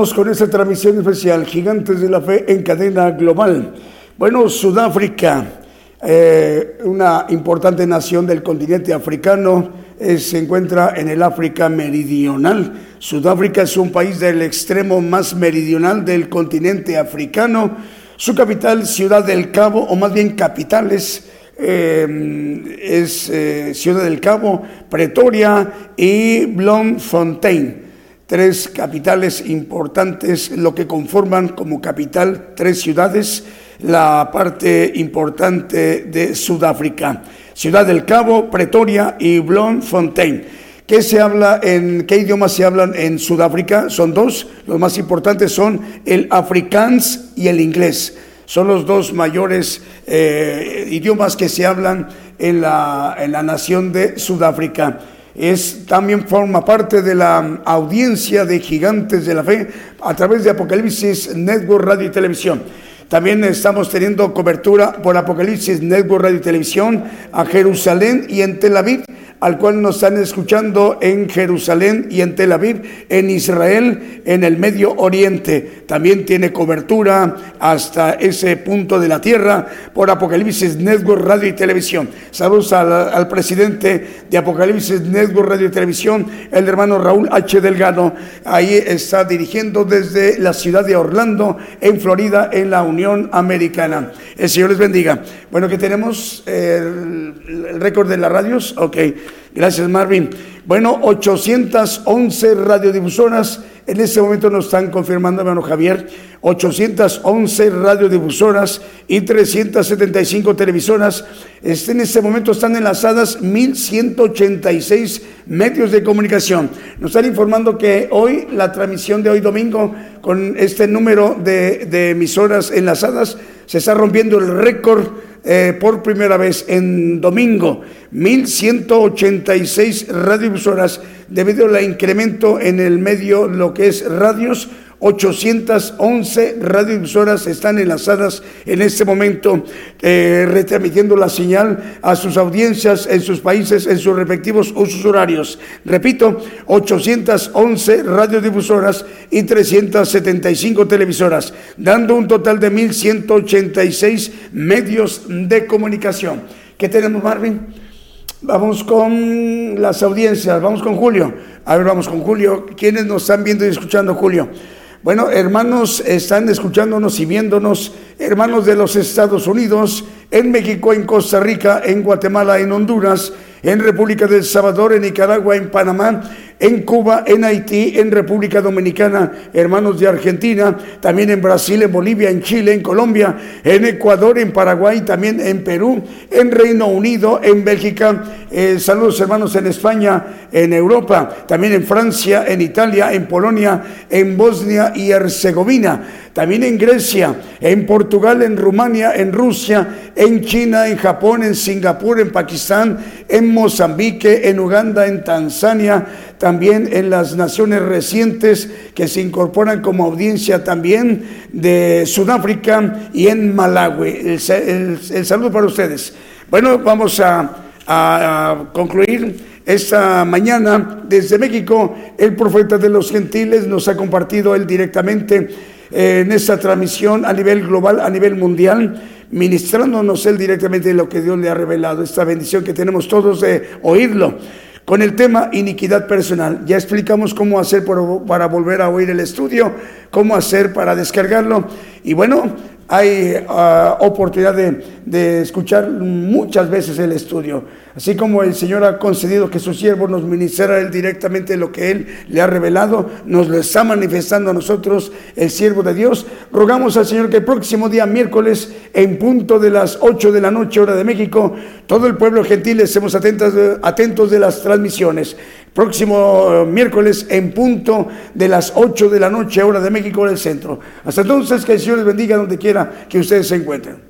Con esta transmisión especial, Gigantes de la Fe en cadena global. Bueno, Sudáfrica, eh, una importante nación del continente africano, eh, se encuentra en el África meridional. Sudáfrica es un país del extremo más meridional del continente africano. Su capital, Ciudad del Cabo, o más bien capitales, eh, es Ciudad del Cabo, Pretoria y Bloemfontein tres capitales importantes, lo que conforman como capital tres ciudades, la parte importante de Sudáfrica, Ciudad del Cabo, Pretoria y Bloemfontein. ¿Qué se habla en qué idiomas se hablan en Sudáfrica? Son dos, los más importantes son el afrikaans y el inglés. Son los dos mayores eh, idiomas que se hablan en la, en la nación de Sudáfrica es, también forma parte de la audiencia de Gigantes de la Fe a través de Apocalipsis Network Radio y Televisión. También estamos teniendo cobertura por Apocalipsis Network Radio y Televisión a Jerusalén y en Tel Aviv al cual nos están escuchando en Jerusalén y en Tel Aviv, en Israel, en el Medio Oriente. También tiene cobertura hasta ese punto de la tierra por Apocalipsis Network Radio y Televisión. Saludos al, presidente de Apocalipsis Network Radio y Televisión, el hermano Raúl H. Delgado. Ahí está dirigiendo desde la ciudad de Orlando, en Florida, en la Unión Americana. El Señor les bendiga. Bueno, que tenemos el, el récord de las radios. Ok. Gracias, Marvin. Bueno, 811 radiodifusoras. En este momento nos están confirmando, hermano Javier, 811 radiodifusoras y 375 televisoras. En este momento están enlazadas 1186 medios de comunicación. Nos están informando que hoy, la transmisión de hoy domingo, con este número de, de emisoras enlazadas, se está rompiendo el récord eh, por primera vez en domingo 1.186 radiodifusoras debido al incremento en el medio, lo que es radios 811 radiodifusoras están enlazadas en este momento, eh, retransmitiendo la señal a sus audiencias en sus países, en sus respectivos usos horarios. Repito, 811 radiodifusoras y 375 televisoras, dando un total de 1.186 medios de comunicación. ¿Qué tenemos, Marvin? Vamos con las audiencias, vamos con Julio. A ver, vamos con Julio. ¿Quiénes nos están viendo y escuchando, Julio? Bueno, hermanos, están escuchándonos y viéndonos, hermanos de los Estados Unidos, en México, en Costa Rica, en Guatemala, en Honduras, en República del Salvador, en Nicaragua, en Panamá, en Cuba, en Haití, en República Dominicana, hermanos de Argentina, también en Brasil, en Bolivia, en Chile, en Colombia, en Ecuador, en Paraguay, también en Perú, en Reino Unido, en Bélgica, eh, saludos hermanos en España, en Europa, también en Francia, en Italia, en Polonia, en Bosnia y Herzegovina, también en Grecia, en Portugal, en Rumania, en Rusia, en China, en Japón, en Singapur, en Pakistán, en Mozambique, en Uganda, en Tanzania, también en las naciones recientes que se incorporan como audiencia también de Sudáfrica y en Malawi. El, saludo para ustedes. Bueno, vamos a, concluir esta mañana desde México. El profeta de los gentiles nos ha compartido él directamente eh, en esta transmisión a nivel global, a nivel mundial ministrándonos él directamente lo que Dios le ha revelado, esta bendición que tenemos todos de oírlo. Con el tema iniquidad personal, ya explicamos cómo hacer para volver a oír el estudio, cómo hacer para descargarlo. Y bueno, hay ah, oportunidad de, escuchar muchas veces el estudio. Así como el Señor ha concedido que su siervo nos ministrara él directamente lo que Él le ha revelado, nos lo está manifestando a nosotros el siervo de Dios. Rogamos al Señor que el próximo día, miércoles, en punto de las 8 de la noche, hora de México, todo el pueblo gentil estemos atentos, de las transmisiones. Próximo eh, miércoles en punto de las 8 de la noche, hora de México, en el centro. Hasta entonces, que el Señor les bendiga donde quiera que ustedes se encuentren.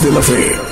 De la fe.